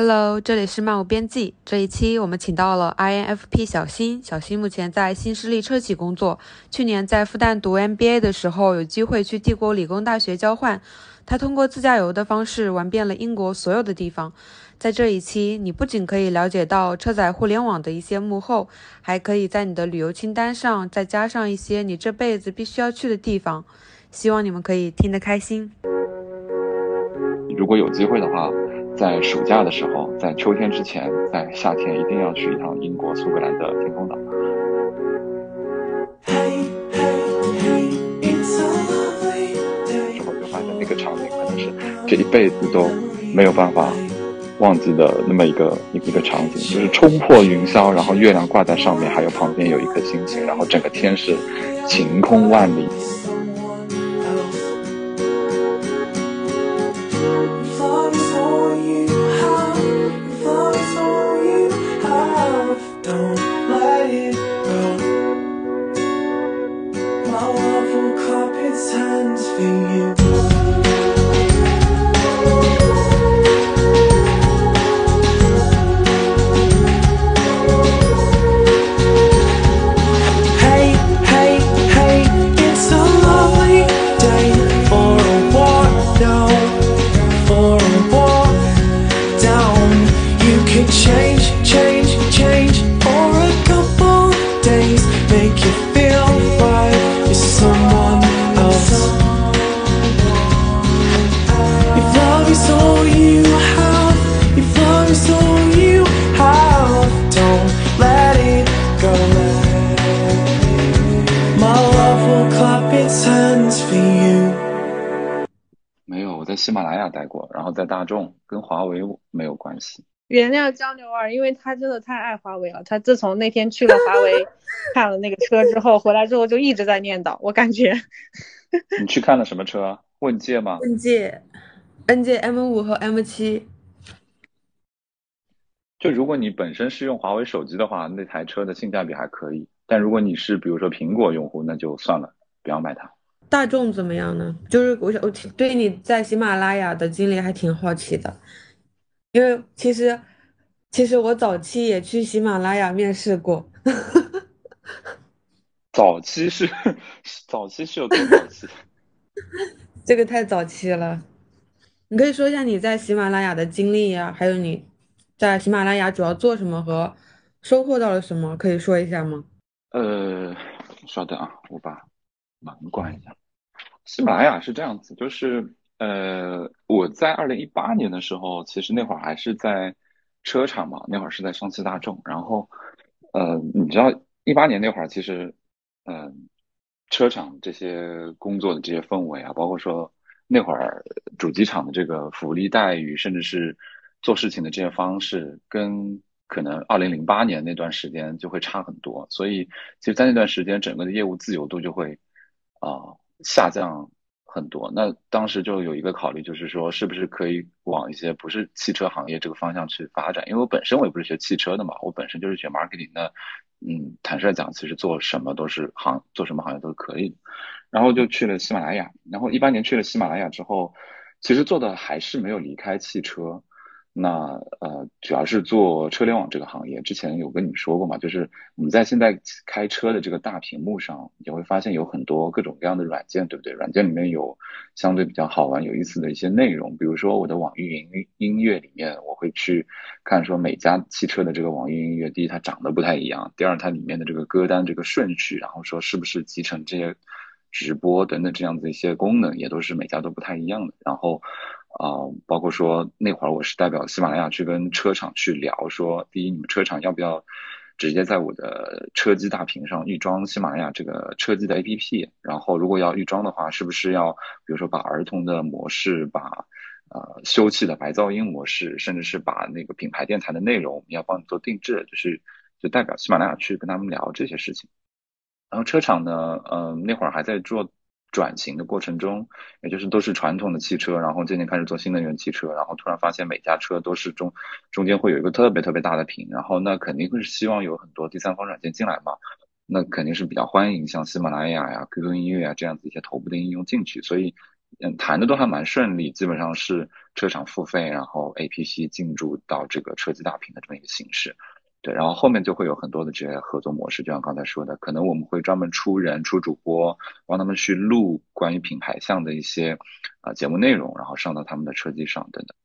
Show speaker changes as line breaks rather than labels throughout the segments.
Hello，这里是漫无边际。这一期我们请到了 INFP 小新，小新目前在新势力车企工作。去年在复旦读 MBA 的时候，有机会去帝国理工大学交换。他通过自驾游的方式玩遍了英国所有的地方。在这一期，你不仅可以了解到车载互联网的一些幕后，还可以在你的旅游清单上再加上一些你这辈子必须要去的地方。希望你们可以听得开心。
如果有机会的话。在暑假的时候，在秋天之前，在夏天一定要去一趟英国苏格兰的天空岛。之后就发现那个场景可能是这一辈子都没有办法忘记的那么一个一个场景，就是冲破云霄，然后月亮挂在上面，还有旁边有一颗星星，然后整个天是晴空万里。喜马拉雅待过，然后在大众跟华为没有关系。
原谅江牛儿，因为他真的太爱华为了。他自从那天去了华为看了那个车之后，回来之后就一直在念叨。我感觉，
你去看了什么车？问界吗？
问界，N 界 M 五和 M 七。
就如果你本身是用华为手机的话，那台车的性价比还可以。但如果你是比如说苹果用户，那就算了，不要买它。
大众怎么样呢？就是我想，我挺对你在喜马拉雅的经历还挺好奇的，因为其实其实我早期也去喜马拉雅面试过。
早期是 早期是有多早期？
这个太早期了。你可以说一下你在喜马拉雅的经历呀，还有你在喜马拉雅主要做什么和收获到了什么，可以说一下吗？
呃，稍等啊，我把。门关一下。喜马拉雅是这样子，就是呃，我在二零一八年的时候，其实那会儿还是在车厂嘛，那会儿是在上汽大众。然后，呃，你知道一八年那会儿，其实，嗯，车厂这些工作的这些氛围啊，包括说那会儿主机厂的这个福利待遇，甚至是做事情的这些方式，跟可能二零零八年那段时间就会差很多。所以，其实，在那段时间，整个的业务自由度就会。啊，下降很多。那当时就有一个考虑，就是说是不是可以往一些不是汽车行业这个方向去发展？因为我本身我也不是学汽车的嘛，我本身就是学 marketing 的。嗯，坦率讲，其实做什么都是行，做什么行业都是可以的。然后就去了喜马拉雅。然后一八年去了喜马拉雅之后，其实做的还是没有离开汽车。那呃，主要是做车联网这个行业。之前有跟你说过嘛，就是我们在现在开车的这个大屏幕上，也会发现有很多各种各样的软件，对不对？软件里面有相对比较好玩、有意思的一些内容。比如说我的网易云音乐里面，我会去看说每家汽车的这个网易云音乐，第一它长得不太一样，第二它里面的这个歌单这个顺序，然后说是不是集成这些直播等等这样子一些功能，也都是每家都不太一样的。然后。啊，包括说那会儿我是代表喜马拉雅去跟车厂去聊，说第一，你们车厂要不要直接在我的车机大屏上预装喜马拉雅这个车机的 APP？然后如果要预装的话，是不是要比如说把儿童的模式，把呃休憩的白噪音模式，甚至是把那个品牌电台的内容，要帮你做定制，就是就代表喜马拉雅去跟他们聊这些事情。然后车厂呢，嗯，那会儿还在做。转型的过程中，也就是都是传统的汽车，然后渐渐开始做新能源汽车，然后突然发现每家车都是中中间会有一个特别特别大的屏，然后那肯定会是希望有很多第三方软件进来嘛，那肯定是比较欢迎像喜马拉雅呀、QQ 音乐啊这样子一些头部的应用进去，所以嗯谈的都还蛮顺利，基本上是车厂付费，然后 APP 进驻到这个车机大屏的这么一个形式。对，然后后面就会有很多的这些合作模式，就像刚才说的，可能我们会专门出人、出主播，帮他们去录关于品牌项的一些啊节目内容，然后上到他们的车机上等等。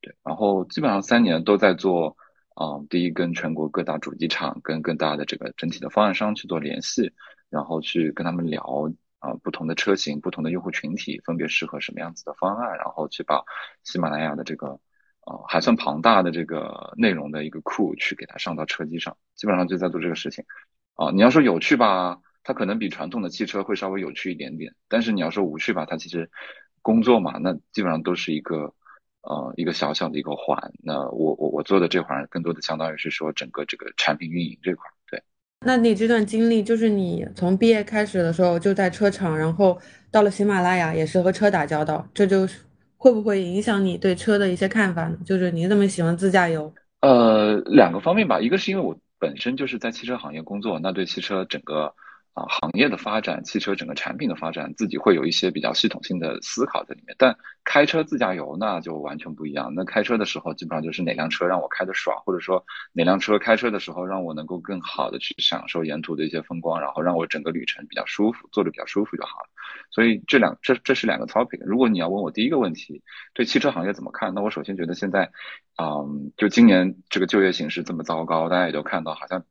对，然后基本上三年都在做，嗯，第一跟全国各大主机厂跟更大的这个整体的方案商去做联系，然后去跟他们聊啊不同的车型、不同的用户群体分别适合什么样子的方案，然后去把喜马拉雅的这个。啊，还算庞大的这个内容的一个库去给它上到车机上，基本上就在做这个事情。啊，你要说有趣吧，它可能比传统的汽车会稍微有趣一点点。但是你要说无趣吧，它其实工作嘛，那基本上都是一个呃一个小小的一个环。那我我我做的这环更多的相当于是说整个这个产品运营这块。对，
那你这段经历就是你从毕业开始的时候就在车厂，然后到了喜马拉雅也是和车打交道，这就是。会不会影响你对车的一些看法呢？就是你这么喜欢自驾游？
呃，两个方面吧，一个是因为我本身就是在汽车行业工作，那对汽车整个。啊，行业的发展，汽车整个产品的发展，自己会有一些比较系统性的思考在里面。但开车自驾游那就完全不一样。那开车的时候，基本上就是哪辆车让我开的爽，或者说哪辆车开车的时候让我能够更好的去享受沿途的一些风光，然后让我整个旅程比较舒服，坐着比较舒服就好了。所以这两这这是两个 topic。如果你要问我第一个问题，对汽车行业怎么看？那我首先觉得现在，嗯，就今年这个就业形势这么糟糕，大家也都看到，好像。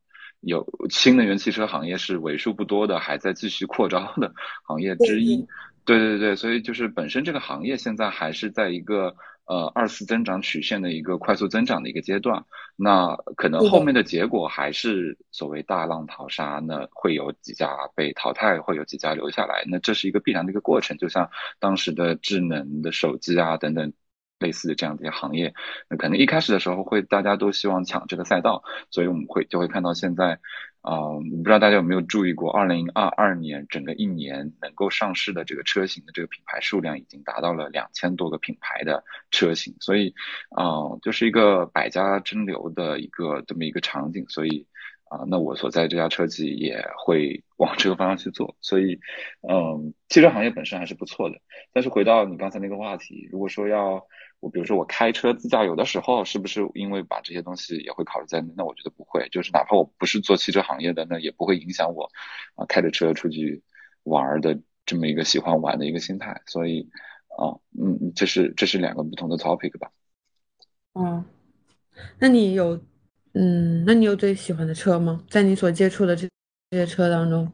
有新能源汽车行业是为数不多的还在继续扩招的行业之一，对对对，所以就是本身这个行业现在还是在一个呃二次增长曲线的一个快速增长的一个阶段，那可能后面的结果还是所谓大浪淘沙，那会有几家被淘汰，会有几家留下来，那这是一个必然的一个过程，就像当时的智能的手机啊等等。类似的这样的一些行业，那可能一开始的时候会大家都希望抢这个赛道，所以我们会就会看到现在，啊，我不知道大家有没有注意过，二零二二年整个一年能够上市的这个车型的这个品牌数量已经达到了两千多个品牌的车型，所以，啊，就是一个百家争流的一个这么一个场景，所以，啊，那我所在这家车企也会往这个方向去做，所以，嗯，汽车行业本身还是不错的，但是回到你刚才那个话题，如果说要我比如说我开车自驾游的时候，是不是因为把这些东西也会考虑在内？那我觉得不会，就是哪怕我不是做汽车行业的，那也不会影响我啊开着车出去玩的这么一个喜欢玩的一个心态。所以啊，嗯，这是这是两个不同的 topic 吧。
哦，那你有嗯，那你有最喜欢的车吗？在你所接触的这这些车当中？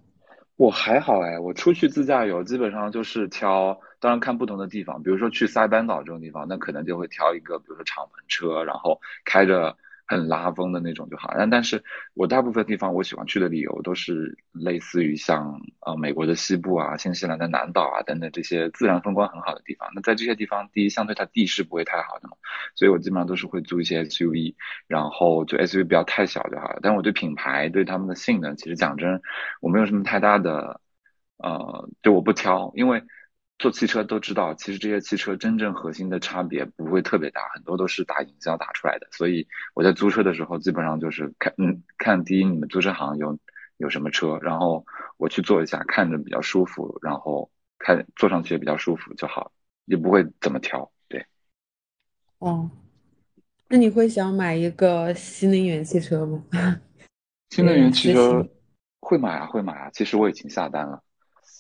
我还好哎，我出去自驾游基本上就是挑。当然看不同的地方，比如说去塞班岛这种地方，那可能就会挑一个，比如说敞篷车，然后开着很拉风的那种就好。但但是我大部分地方我喜欢去的理由都是类似于像呃美国的西部啊、新西兰的南岛啊等等这些自然风光很好的地方。那在这些地方，第一相对它地势不会太好的嘛，所以我基本上都是会租一些 SUV，然后就 SUV 不要太小就好了。但我对品牌对他们的性能，其实讲真，我没有什么太大的呃，就我不挑，因为。做汽车都知道，其实这些汽车真正核心的差别不会特别大，很多都是打营销打出来的。所以我在租车的时候，基本上就是看，嗯，看第一你们租车行有有什么车，然后我去坐一下，看着比较舒服，然后看坐上去也比较舒服就好，也不会怎么挑。对。
哦，那你会想买一个新能源汽车吗？
新能源汽车会买啊，会买啊。其实我已经下单了。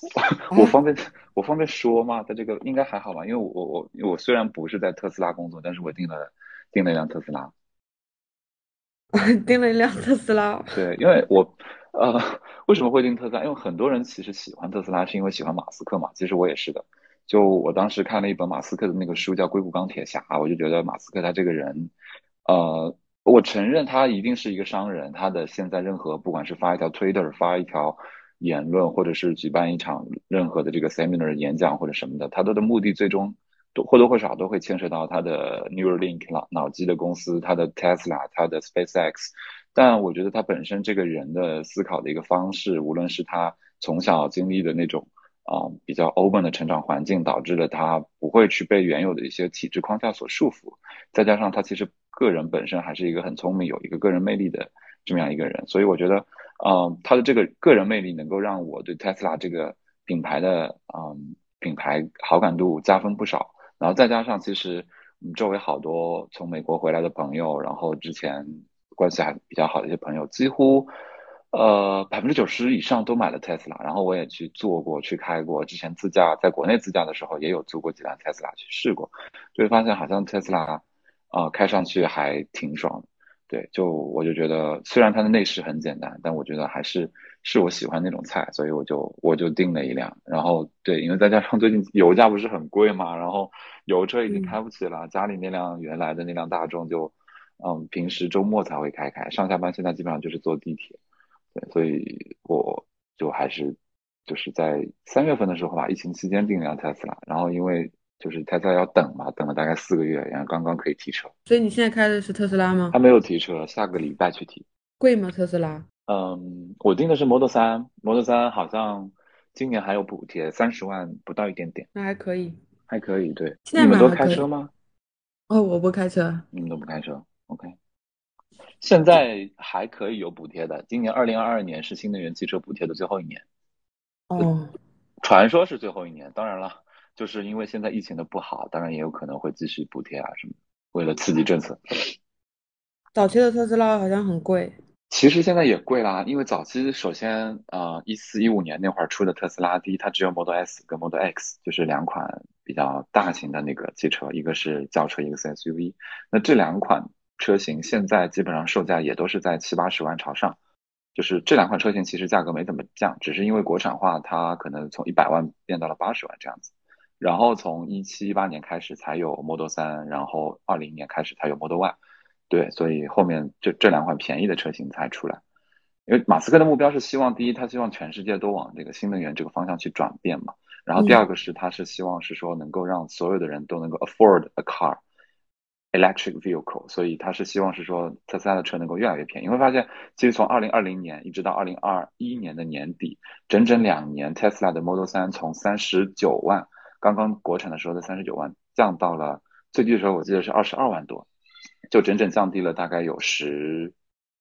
我方便我方便说吗？他这个应该还好吧？因为我我我虽然不是在特斯拉工作，但是我订了订了一辆特斯拉，
订了一辆特斯拉。
对，因为我呃为什么会订特斯拉？因为很多人其实喜欢特斯拉是因为喜欢马斯克嘛。其实我也是的。就我当时看了一本马斯克的那个书叫《硅谷钢铁侠》，我就觉得马斯克他这个人，呃，我承认他一定是一个商人。他的现在任何不管是发一条 Twitter 发一条。言论或者是举办一场任何的这个 seminar 演讲或者什么的，他的的目的最终都或多或少都会牵涉到他的 Neuralink 脑脑机的公司，他的 Tesla，他的 SpaceX。但我觉得他本身这个人的思考的一个方式，无论是他从小经历的那种啊比较 open 的成长环境，导致了他不会去被原有的一些体制框架所束缚，再加上他其实个人本身还是一个很聪明、有一个个人魅力的这么样一个人，所以我觉得。嗯，他的这个个人魅力能够让我对 Tesla 这个品牌的嗯品牌好感度加分不少。然后再加上其实周围好多从美国回来的朋友，然后之前关系还比较好的一些朋友，几乎呃百分之九十以上都买了特斯拉。然后我也去做过，去开过，之前自驾在国内自驾的时候也有租过几辆特斯拉去试过，就会发现好像特斯拉啊开上去还挺爽的。对，就我就觉得，虽然它的内饰很简单，但我觉得还是是我喜欢那种菜，所以我就我就订了一辆。然后对，因为再加上最近油价不是很贵嘛，然后油车已经开不起了，家里那辆原来的那辆大众就，嗯，平时周末才会开开，上下班现在基本上就是坐地铁。对，所以我就还是就是在三月份的时候吧，疫情期间订了辆特斯拉，然后因为。就是他在要等嘛，等了大概四个月，然后刚刚可以提车。
所以你现在开的是特斯拉吗？
还没有提车，下个礼拜去提。
贵吗？特斯拉？
嗯，我订的是 Model 三，Model 三好像今年还有补贴，三十万不到一点点。
那还可以，
还可以。对，
你
们都开车吗？
哦，我不开车。
你们都不开车？OK。现在还可以有补贴的，今年二零二二年是新能源汽车补贴的最后一年。
哦。
传说是最后一年，当然了。就是因为现在疫情的不好，当然也有可能会继续补贴啊什么，为了刺激政策。
早期的特斯拉好像很贵，
其实现在也贵啦。因为早期首先呃一四一五年那会儿出的特斯拉，第一它只有 Model S 跟 Model X，就是两款比较大型的那个汽车，一个是轿车，一个是 SUV。那这两款车型现在基本上售价也都是在七八十万朝上，就是这两款车型其实价格没怎么降，只是因为国产化，它可能从一百万变到了八十万这样子。然后从一七一八年开始才有 Model 三，然后二零年开始才有 Model Y，对，所以后面这这两款便宜的车型才出来。因为马斯克的目标是希望，第一，他希望全世界都往这个新能源这个方向去转变嘛。然后第二个是，他是希望是说能够让所有的人都能够 afford a car electric vehicle，所以他是希望是说特斯拉的车能够越来越便宜。你会发现，其实从二零二零年一直到二零二一年的年底，整整两年，Tesla 的 Model 三从三十九万。刚刚国产的时候的三十九万降到了最低的时候，我记得是二十二万多，就整整降低了大概有十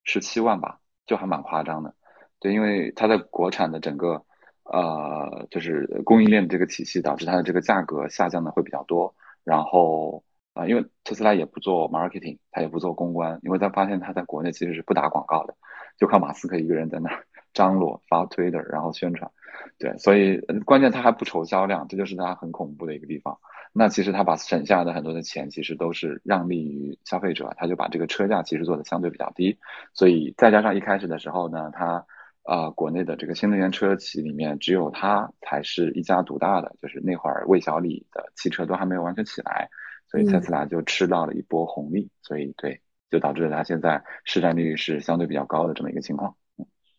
十七万吧，就还蛮夸张的。对，因为它的国产的整个呃就是供应链的这个体系，导致它的这个价格下降的会比较多。然后啊，因为特斯拉也不做 marketing，它也不做公关，因为他发现他在国内其实是不打广告的，就靠马斯克一个人在那张罗发推的，然后宣传。对，所以关键他还不愁销量，这就是他很恐怖的一个地方。那其实他把省下的很多的钱，其实都是让利于消费者，他就把这个车价其实做的相对比较低。所以再加上一开始的时候呢，他呃国内的这个新能源车企里面只有他才是一家独大的，就是那会儿魏小李的汽车都还没有完全起来，所以特斯拉就吃到了一波红利。所以对，就导致了它现在市占率是相对比较高的这么一个情况。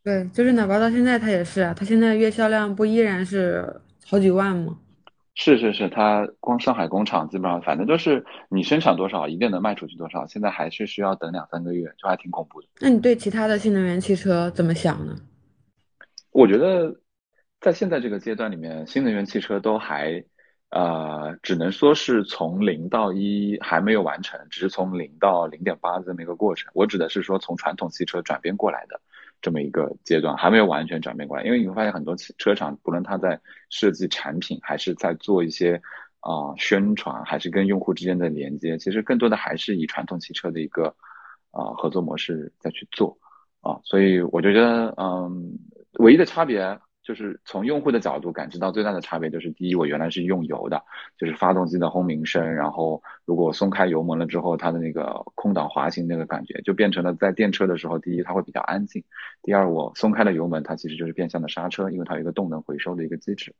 对，就是哪怕到现在，它也是啊，它现在月销量不依然是好几万吗？
是是是，它光上海工厂基本上反正就是你生产多少，一定能卖出去多少，现在还是需要等两三个月，就还挺恐怖的。
那你对其他的新能源汽车怎么想呢？
我觉得在现在这个阶段里面，新能源汽车都还呃，只能说是从零到一还没有完成，只是从零到零点八这么一个过程。我指的是说从传统汽车转变过来的。这么一个阶段还没有完全转变过来，因为你会发现很多车厂，不论他在设计产品，还是在做一些啊宣传，还是跟用户之间的连接，其实更多的还是以传统汽车的一个啊合作模式再去做啊，所以我就觉得嗯，唯一的差别。就是从用户的角度感知到最大的差别，就是第一，我原来是用油的，就是发动机的轰鸣声，然后如果松开油门了之后，它的那个空档滑行那个感觉，就变成了在电车的时候，第一它会比较安静，第二我松开了油门，它其实就是变相的刹车，因为它有一个动能回收的一个机制。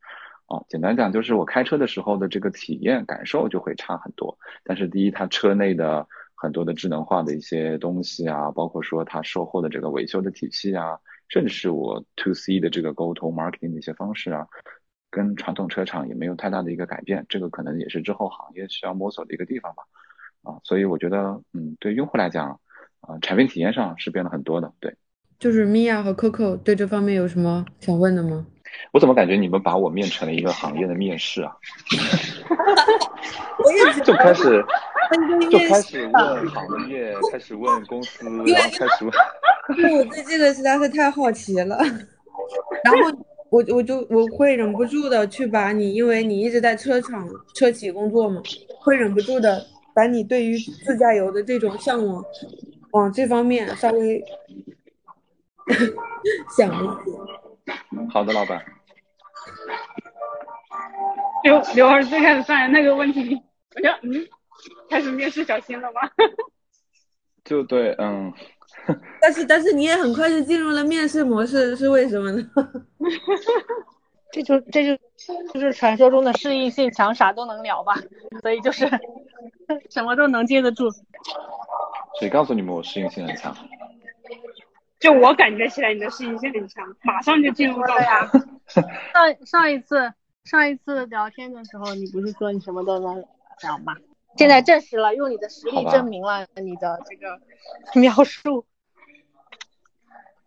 哦，简单讲就是我开车的时候的这个体验感受就会差很多。但是第一，它车内的很多的智能化的一些东西啊，包括说它售后的这个维修的体系啊。甚至是我 to C 的这个沟通 marketing 的一些方式啊，跟传统车厂也没有太大的一个改变，这个可能也是之后行业需要摸索的一个地方吧。啊，所以我觉得，嗯，对用户来讲，啊，产品体验上是变了很多的。对，
就是米娅和 Coco 对这方面有什么想问的吗？
我怎么感觉你们把我面成了一个行业的面试啊？
我 也
就开始就开始问行业，开始问公司，然后开始问。
因为我对这个实在是太好奇了，然后我我我就我会忍不住的去把你，因为你一直在车厂车企工作嘛，会忍不住的把你对于自驾游的这种向往，往这方面稍微 想一些。
好的，老板。
刘刘儿最开始上来那个问题，我就嗯，开始面试小新了吗？
就对，嗯。
但是但是你也很快就进入了面试模式，是为什么呢？
这就这就就是传说中的适应性强，啥都能聊吧，所以就是 什么都能接得住。
谁告诉你们我适应性很强？
就我感觉起来你的适应性很强，马上就进入状态。
上上一次上一次聊天的时候，你不是说你什么都能聊吗？现在证实了，用你的实力证明了你的这个描述。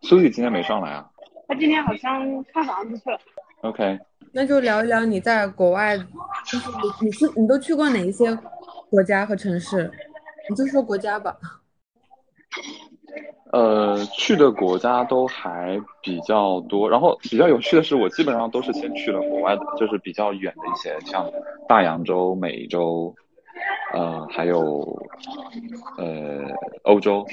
苏雨今天没上来啊？
他今天好像看房子去了。
OK，
那就聊一聊你在国外，就是你你是你都去过哪一些国家和城市？你就说国家吧。
呃，去的国家都还比较多，然后比较有趣的是，我基本上都是先去了国外的，就是比较远的一些，像大洋洲、美洲。呃，还有呃，欧洲，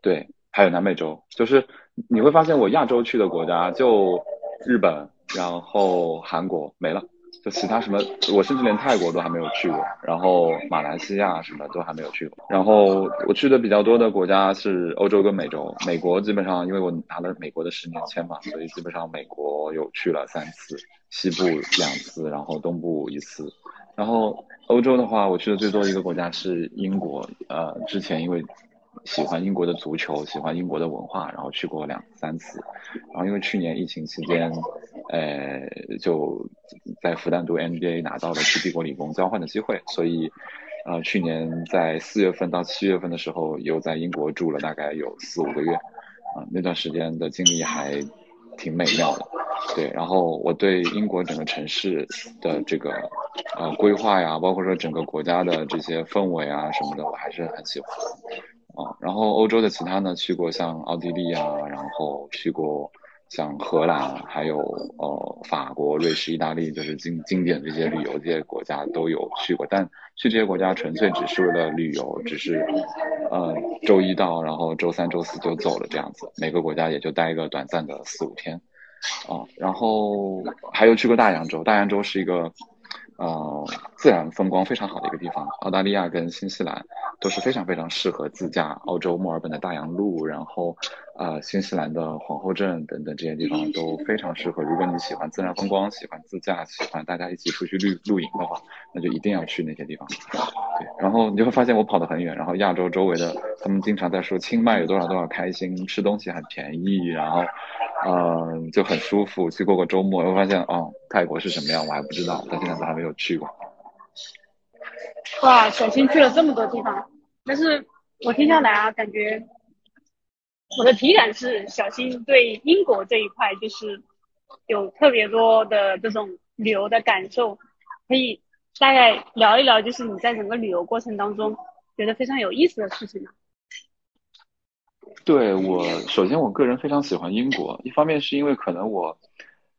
对，还有南美洲，就是你会发现我亚洲去的国家就日本，然后韩国没了，就其他什么，我甚至连泰国都还没有去过，然后马来西亚什么都还没有去过，然后我去的比较多的国家是欧洲跟美洲，美国基本上因为我拿了美国的十年签嘛，所以基本上美国有去了三次，西部两次，然后东部一次。然后欧洲的话，我去的最多一个国家是英国。呃，之前因为喜欢英国的足球，喜欢英国的文化，然后去过两三次。然后因为去年疫情期间，呃，就在复旦读 MBA 拿到了去帝国理工交换的机会，所以，呃，去年在四月份到七月份的时候，又在英国住了大概有四五个月。啊，那段时间的经历还挺美妙的。对，然后我对英国整个城市的这个呃规划呀，包括说整个国家的这些氛围啊什么的，我还是很喜欢啊。然后欧洲的其他呢，去过像奥地利啊，然后去过像荷兰，还有呃法国、瑞士、意大利，就是经经典这些旅游这些国家都有去过。但去这些国家纯粹只是为了旅游，只是呃周一到，然后周三、周四就走了这样子，每个国家也就待一个短暂的四五天。啊，然后还有去过大洋洲，大洋洲是一个，呃，自然风光非常好的一个地方。澳大利亚跟新西兰都是非常非常适合自驾。澳洲墨尔本的大洋路，然后，呃，新西兰的皇后镇等等这些地方都非常适合。如果你喜欢自然风光，喜欢自驾，喜欢大家一起出去露露营的话，那就一定要去那些地方。对，然后你就会发现我跑得很远，然后亚洲周围的他们经常在说清迈有多少多少开心，吃东西很便宜，然后。嗯，就很舒服。去过个周末，我发现哦，泰国是什么样，我还不知道，到现在都还没有去过。
哇，小新去了这么多地方，但是我听下来啊，感觉我的体感是，小新对英国这一块就是有特别多的这种旅游的感受，可以大概聊一聊，就是你在整个旅游过程当中觉得非常有意思的事情呢？
对我，首先我个人非常喜欢英国，一方面是因为可能我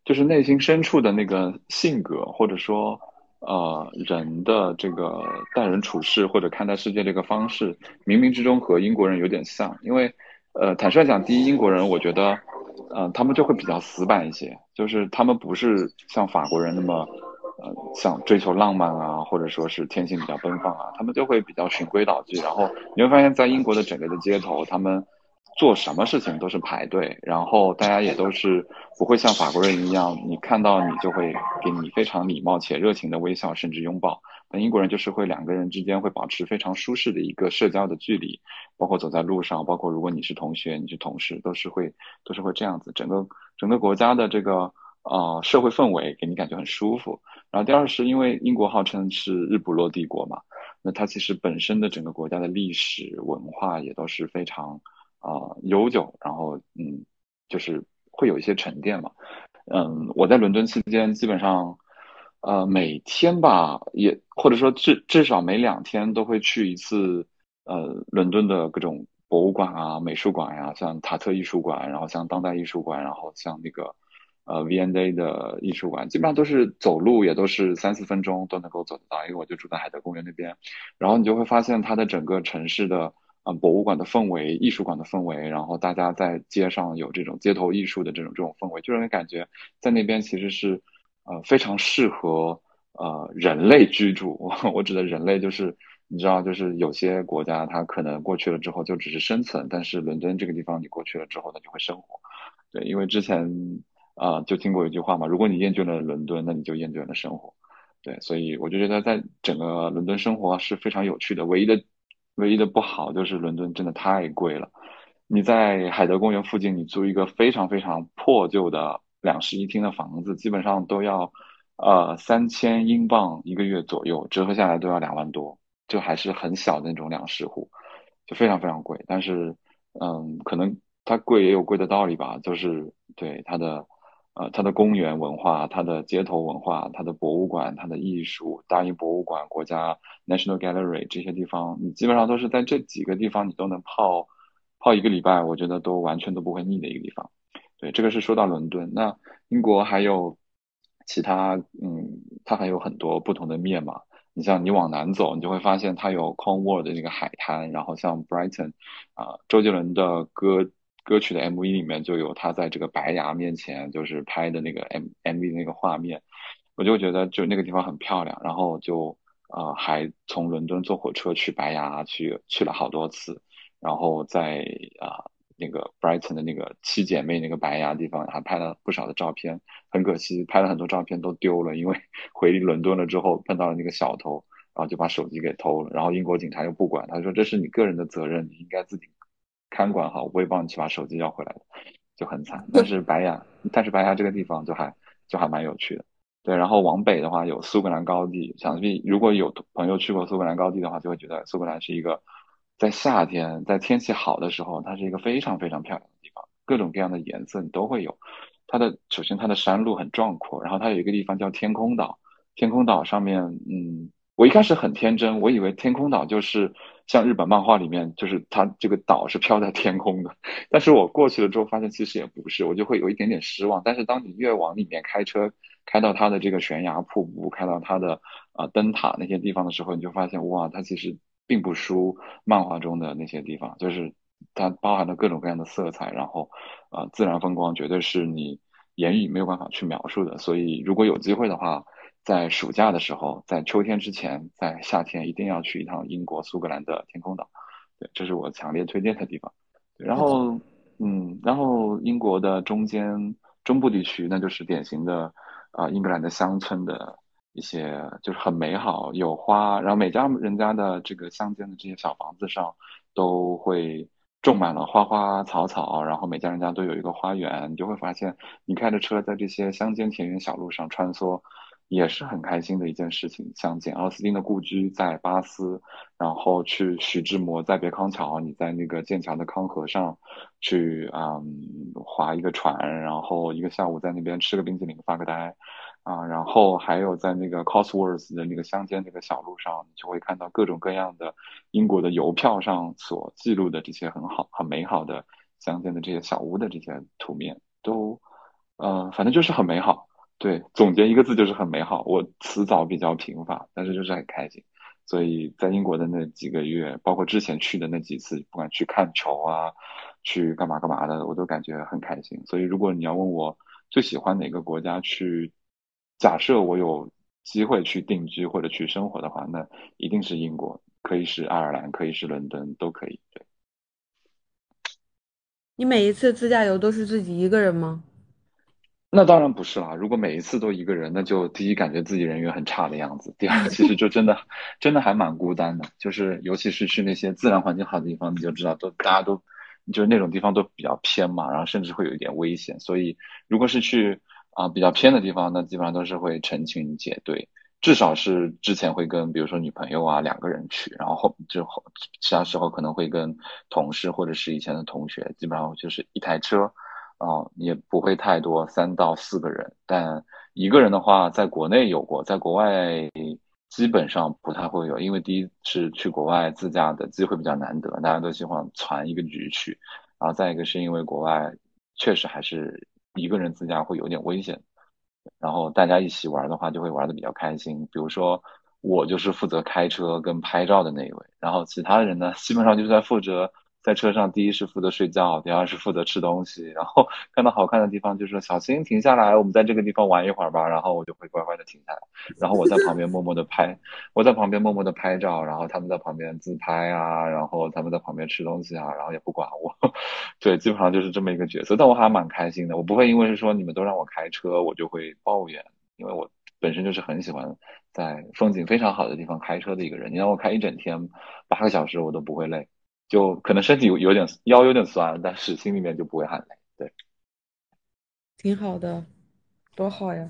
就是内心深处的那个性格，或者说呃人的这个待人处事或者看待世界这个方式，冥冥之中和英国人有点像。因为呃坦率讲，第一英国人我觉得，呃他们就会比较死板一些，就是他们不是像法国人那么呃想追求浪漫啊，或者说是天性比较奔放啊，他们就会比较循规蹈矩。然后你会发现在英国的整个的街头，他们做什么事情都是排队，然后大家也都是不会像法国人一样，你看到你就会给你非常礼貌且热情的微笑，甚至拥抱。那英国人就是会两个人之间会保持非常舒适的一个社交的距离，包括走在路上，包括如果你是同学，你是同事，都是会都是会这样子。整个整个国家的这个呃社会氛围给你感觉很舒服。然后第二是因为英国号称是日不落帝国嘛，那它其实本身的整个国家的历史文化也都是非常。啊，悠久，然后嗯，就是会有一些沉淀嘛。嗯，我在伦敦期间，基本上呃每天吧，也或者说至至少每两天都会去一次呃伦敦的各种博物馆啊、美术馆呀，像塔特艺术馆，然后像当代艺术馆，然后像那个呃 V&A 的艺术馆，基本上都是走路也都是三四分钟都能够走得到，因为我就住在海德公园那边。然后你就会发现它的整个城市的啊博物馆的氛围、艺术馆的氛围，然后大家在街上有这种街头艺术的这种这种氛围，就让人感觉在那边其实是呃非常适合呃人类居住。我我指的人类就是。你知道，就是有些国家，它可能过去了之后就只是生存，但是伦敦这个地方，你过去了之后，它就会生活。对，因为之前啊，就听过一句话嘛，如果你厌倦了伦敦，那你就厌倦了生活。对，所以我就觉得在整个伦敦生活是非常有趣的。唯一的唯一的不好就是伦敦真的太贵了。你在海德公园附近，你租一个非常非常破旧的两室一厅的房子，基本上都要呃三千英镑一个月左右，折合下来都要两万多。就还是很小的那种两室户，就非常非常贵。但是，嗯，可能它贵也有贵的道理吧。就是对它的，呃，它的公园文化、它的街头文化、它的博物馆、它的艺术、大英博物馆、国家 National Gallery 这些地方，你基本上都是在这几个地方，你都能泡泡一个礼拜，我觉得都完全都不会腻的一个地方。对，这个是说到伦敦。那英国还有其他，嗯，它还有很多不同的面嘛。你像你往南走，你就会发现它有 Cornwall 的那个海滩，然后像 Brighton，啊，周杰伦的歌歌曲的 MV 里面就有他在这个白崖面前就是拍的那个 M MV 那个画面，我就觉得就那个地方很漂亮，然后就啊还从伦敦坐火车去白崖去去了好多次，然后在啊。那个 Brighton 的那个七姐妹那个白牙地方，还拍了不少的照片。很可惜，拍了很多照片都丢了，因为 回伦敦了之后碰到了那个小偷，然后就把手机给偷了。然后英国警察又不管，他说这是你个人的责任，你应该自己看管好，我会帮你去把手机要回来的，就很惨。但是白牙，但是白牙这个地方就还就还蛮有趣的。对，然后往北的话有苏格兰高地，想必如果有朋友去过苏格兰高地的话，就会觉得苏格兰是一个。在夏天，在天气好的时候，它是一个非常非常漂亮的地方，各种各样的颜色你都会有。它的首先它的山路很壮阔，然后它有一个地方叫天空岛。天空岛上面，嗯，我一开始很天真，我以为天空岛就是像日本漫画里面，就是它这个岛是飘在天空的。但是我过去了之后发现其实也不是，我就会有一点点失望。但是当你越往里面开车，开到它的这个悬崖瀑布，开到它的啊灯塔那些地方的时候，你就发现哇，它其实。并不输漫画中的那些地方，就是它包含了各种各样的色彩，然后，呃，自然风光绝对是你言语没有办法去描述的。所以，如果有机会的话，在暑假的时候，在秋天之前，在夏天一定要去一趟英国苏格兰的天空岛，对，这是我强烈推荐的地方。然后，嗯，然后英国的中间中部地区，那就是典型的啊，英格兰的乡村的。一些就是很美好，有花，然后每家人家的这个乡间的这些小房子上都会种满了花花草草，然后每家人家都有一个花园，你就会发现你开着车在这些乡间田园小路上穿梭，也是很开心的一件事情。像简奥斯汀的故居在巴斯，然后去徐志摩在别康桥，你在那个剑桥的康河上去嗯划一个船，然后一个下午在那边吃个冰淇淋发个呆。啊，然后还有在那个 Cosworth 的那个乡间那个小路上，你就会看到各种各样的英国的邮票上所记录的这些很好、很美好的乡间的这些小屋的这些图面，都，呃，反正就是很美好。对，总结一个字就是很美好。我词藻比较贫乏，但是就是很开心。所以在英国的那几个月，包括之前去的那几次，不管去看球啊，去干嘛干嘛的，我都感觉很开心。所以如果你要问我最喜欢哪个国家去，假设我有机会去定居或者去生活的话，那一定是英国，可以是爱尔兰，可以是伦敦，都可以。对。
你每一次自驾游都是自己一个人吗？
那当然不是啦。如果每一次都一个人，那就第一感觉自己人缘很差的样子，第二 其实就真的真的还蛮孤单的。就是尤其是去那些自然环境好的地方，你就知道都大家都就是那种地方都比较偏嘛，然后甚至会有一点危险。所以如果是去。啊，比较偏的地方，那基本上都是会成群结队，至少是之前会跟，比如说女朋友啊两个人去，然后后就后其他时候可能会跟同事或者是以前的同学，基本上就是一台车，啊，也不会太多，三到四个人。但一个人的话，在国内有过，在国外基本上不太会有，因为第一是去国外自驾的机会比较难得，大家都喜欢攒一个局去，然后再一个是因为国外确实还是。一个人自驾会有点危险。然后大家一起玩的话，就会玩的比较开心。比如说，我就是负责开车跟拍照的那一位，然后其他的人呢，基本上就是在负责。在车上，第一是负责睡觉，第二是负责吃东西。然后 看到好看的地方，就说小心停下来，我们在这个地方玩一会儿吧。然后我就会乖乖的停下来，然后我在旁边默默的拍，我在旁边默默的拍照，然后他们在旁边自拍啊，然后他们在旁边吃东西啊，然后也不管我。对，基本上就是这么一个角色，但我还蛮开心的。我不会因为是说你们都让我开车，我就会抱怨，因为我本身就是很喜欢在风景非常好的地方开车的一个人。你让我开一整天，八个小时我都不会累。就可能身体有有点腰有点酸，但是心里面就不会喊累，对，
挺好的，多好呀！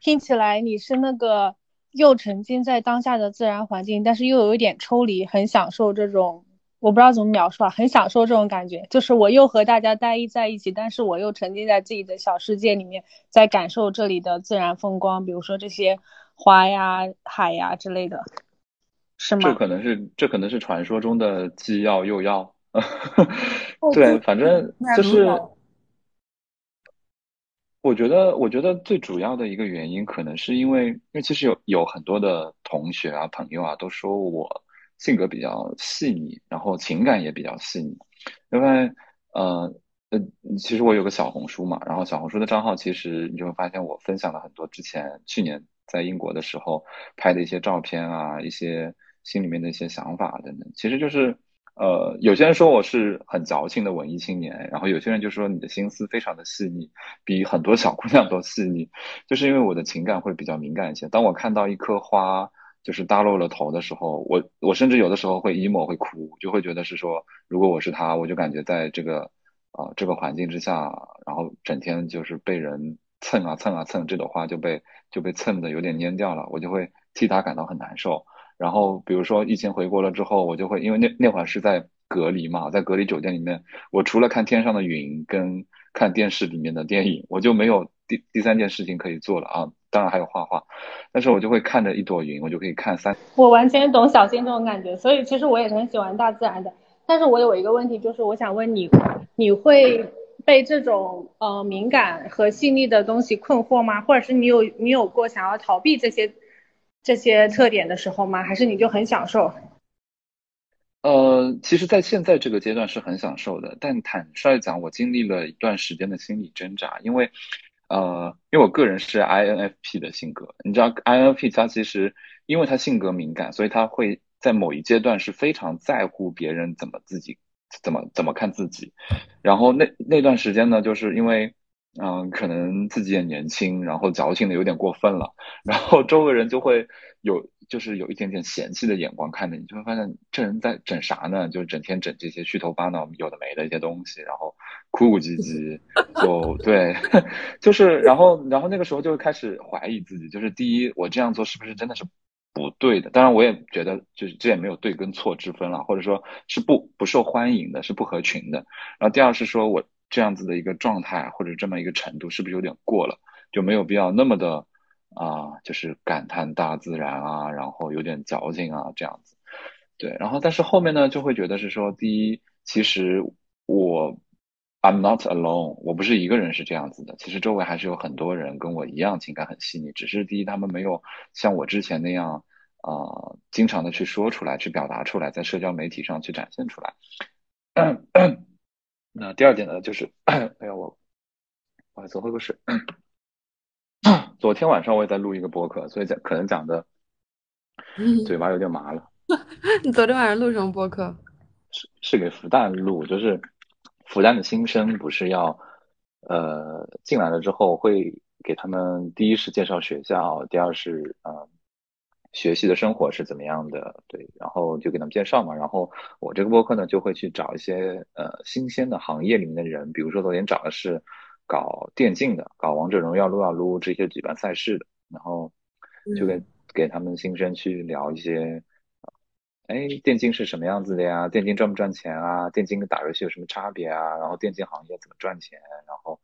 听起来你是那个又沉浸在当下的自然环境，但是又有一点抽离，很享受这种，我不知道怎么描述啊，很享受这种感觉，就是我又和大家待在一起，但是我又沉浸在自己的小世界里面，在感受这里的自然风光，比如说这些花呀、海呀之类的。是吗？
这可能是这可能是传说中的既要又要，对，反正就是，我觉得我觉得最主要的一个原因，可能是因为因为其实有有很多的同学啊朋友啊都说我性格比较细腻，然后情感也比较细腻，因为呃呃，其实我有个小红书嘛，然后小红书的账号其实你就会发现我分享了很多之前去年在英国的时候拍的一些照片啊一些。心里面的一些想法等等，其实就是，呃，有些人说我是很矫情的文艺青年，然后有些人就说你的心思非常的细腻，比很多小姑娘都细腻，就是因为我的情感会比较敏感一些。当我看到一棵花就是耷落了头的时候，我我甚至有的时候会 emo 会哭，就会觉得是说，如果我是他，我就感觉在这个，呃，这个环境之下，然后整天就是被人蹭啊蹭啊蹭，这朵花就被就被蹭的有点蔫掉了，我就会替他感到很难受。然后，比如说疫情回国了之后，我就会因为那那会儿是在隔离嘛，在隔离酒店里面，我除了看天上的云跟看电视里面的电影，我就没有第第三件事情可以做了啊。当然还有画画，但是我就会看着一朵云，我就可以看三。
我完全懂小新这种感觉，所以其实我也很喜欢大自然的。但是我有一个问题，就是我想问你，你会被这种呃敏感和细腻的东西困惑吗？或者是你有你有过想要逃避这些？这些特点的时候吗？还是你就很享受？
呃，其实，在现在这个阶段是很享受的。但坦率讲，我经历了一段时间的心理挣扎，因为，呃，因为我个人是 INFP 的性格，你知道，INFP 他其实因为他性格敏感，所以他会在某一阶段是非常在乎别人怎么自己怎么怎么看自己。然后那那段时间呢，就是因为。嗯，可能自己也年轻，然后矫情的有点过分了，然后周围人就会有，就是有一点点嫌弃的眼光看着你，就会发现这人在整啥呢？就是整天整这些虚头巴脑、有的没的一些东西，然后哭哭唧唧，就对，就是，然后，然后那个时候就会开始怀疑自己，就是第一，我这样做是不是真的是不对的？当然，我也觉得就是这也没有对跟错之分了，或者说是不不受欢迎的，是不合群的。然后第二是说我。这样子的一个状态或者这么一个程度，是不是有点过了？就没有必要那么的啊，就是感叹大自然啊，然后有点矫情啊，这样子。对，然后但是后面呢，就会觉得是说，第一，其实我 I'm not alone，我不是一个人是这样子的。其实周围还是有很多人跟我一样情感很细腻，只是第一，他们没有像我之前那样啊，经常的去说出来，去表达出来，在社交媒体上去展现出来。那第二点呢，就是，哎呀，我，不好意思，喝口水。昨天晚上我也在录一个播客，所以讲可能讲的 嘴巴有点麻了。
你昨天晚上录什么播客？
是是给复旦录，就是复旦的新生不是要呃进来了之后会给他们第一是介绍学校，第二是呃。学习的生活是怎么样的？对，然后就给他们介绍嘛。然后我这个播客呢，就会去找一些呃新鲜的行业里面的人，比如说昨天找的是搞电竞的，搞王者荣耀、撸啊撸这些举办赛事的，然后就给给他们新生去聊一些，哎，电竞是什么样子的呀？电竞赚不赚钱啊？电竞跟打游戏有什么差别啊？然后电竞行业怎么赚钱？然后。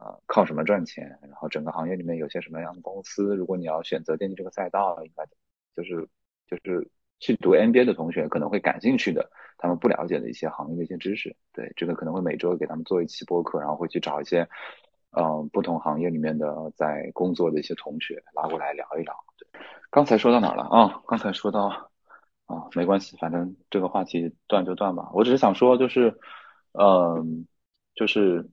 呃，靠什么赚钱？然后整个行业里面有些什么样的公司？如果你要选择电竞这个赛道，应该就是就是去读 MBA 的同学可能会感兴趣的，他们不了解的一些行业的一些知识。对，这个可能会每周给他们做一期播客，然后会去找一些嗯，不同行业里面的在工作的一些同学拉过来聊一聊。对，刚才说到哪了啊？刚才说到啊，没关系，反正这个话题断就断吧。我只是想说，就是，嗯，就是，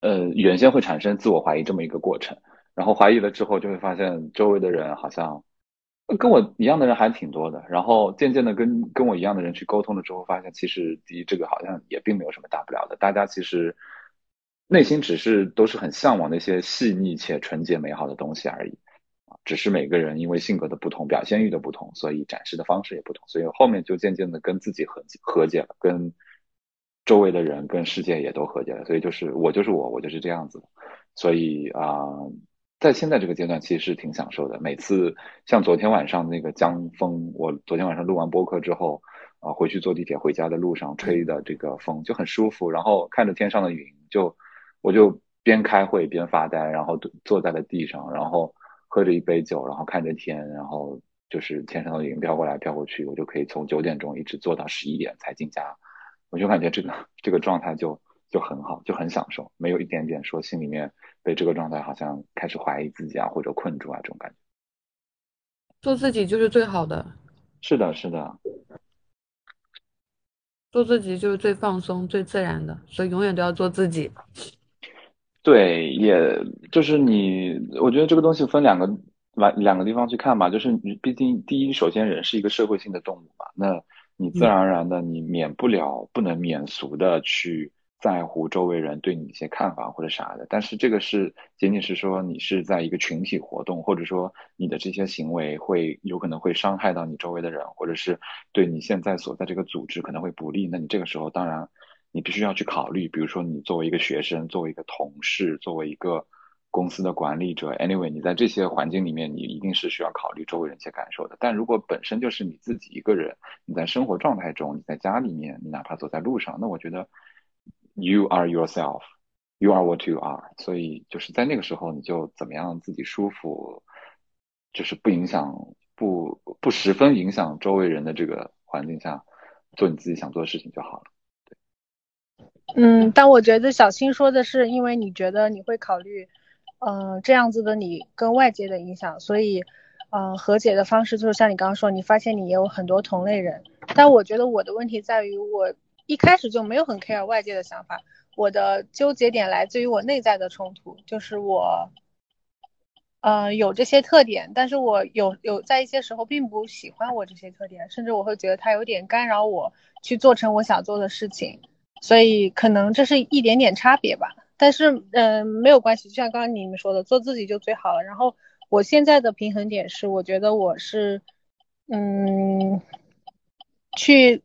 呃，原先会产生自我怀疑这么一个过程，然后怀疑了之后，就会发现周围的人好像跟我一样的人还挺多的。然后渐渐的跟跟我一样的人去沟通了之后，发现其实第一，这个好像也并没有什么大不了的，大家其实。内心只是都是很向往那些细腻且纯洁美好的东西而已，啊，只是每个人因为性格的不同、表现欲的不同，所以展示的方式也不同，所以后面就渐渐的跟自己和和解了，跟周围的人、跟世界也都和解了，所以就是我就是我，我就是这样子，所以啊，在现在这个阶段其实是挺享受的。每次像昨天晚上那个江风，我昨天晚上录完播客之后，啊，回去坐地铁回家的路上吹的这个风就很舒服，然后看着天上的云就。我就边开会边发呆，然后坐在了地上，然后喝着一杯酒，然后看着天，然后就是天上的云飘过来飘过去，我就可以从九点钟一直坐到十一点才进家，我就感觉这个这个状态就就很好，就很享受，没有一点点说心里面被这个状态好像开始怀疑自己啊或者困住啊这种感觉。
做自己就是最好的。
是的，是的。
做自己就是最放松、最自然的，所以永远都要做自己。
对，也就是你，我觉得这个东西分两个两两个地方去看吧。就是你，毕竟第一，首先人是一个社会性的动物嘛，那你自然而然的，你免不了不能免俗的去在乎周围人对你一些看法或者啥的。但是这个是仅仅是说你是在一个群体活动，或者说你的这些行为会有可能会伤害到你周围的人，或者是对你现在所在这个组织可能会不利。那你这个时候当然。你必须要去考虑，比如说你作为一个学生，作为一个同事，作为一个公司的管理者，anyway，你在这些环境里面，你一定是需要考虑周围人一些感受的。但如果本身就是你自己一个人，你在生活状态中，你在家里面，你哪怕走在路上，那我觉得 you are yourself，you are what you are。所以就是在那个时候，你就怎么样自己舒服，就是不影响、不不十分影响周围人的这个环境下，做你自己想做的事情就好了。
嗯，但我觉得小新说的是，因为你觉得你会考虑，嗯，这样子的你跟外界的影响，所以，嗯，和解的方式就是像你刚刚说，你发现你也有很多同类人。但我觉得我的问题在于，我一开始就没有很 care 外界的想法，我的纠结点来自于我内在的冲突，就是我，呃，有这些特点，但是我有有在一些时候并不喜欢我这些特点，甚至我会觉得它有点干扰我去做成我想做的事情。所以可能这是一点点差别吧，但是嗯没有关系，就像刚刚你们说的，做自己就最好了。然后我现在的平衡点是，我觉得我是嗯去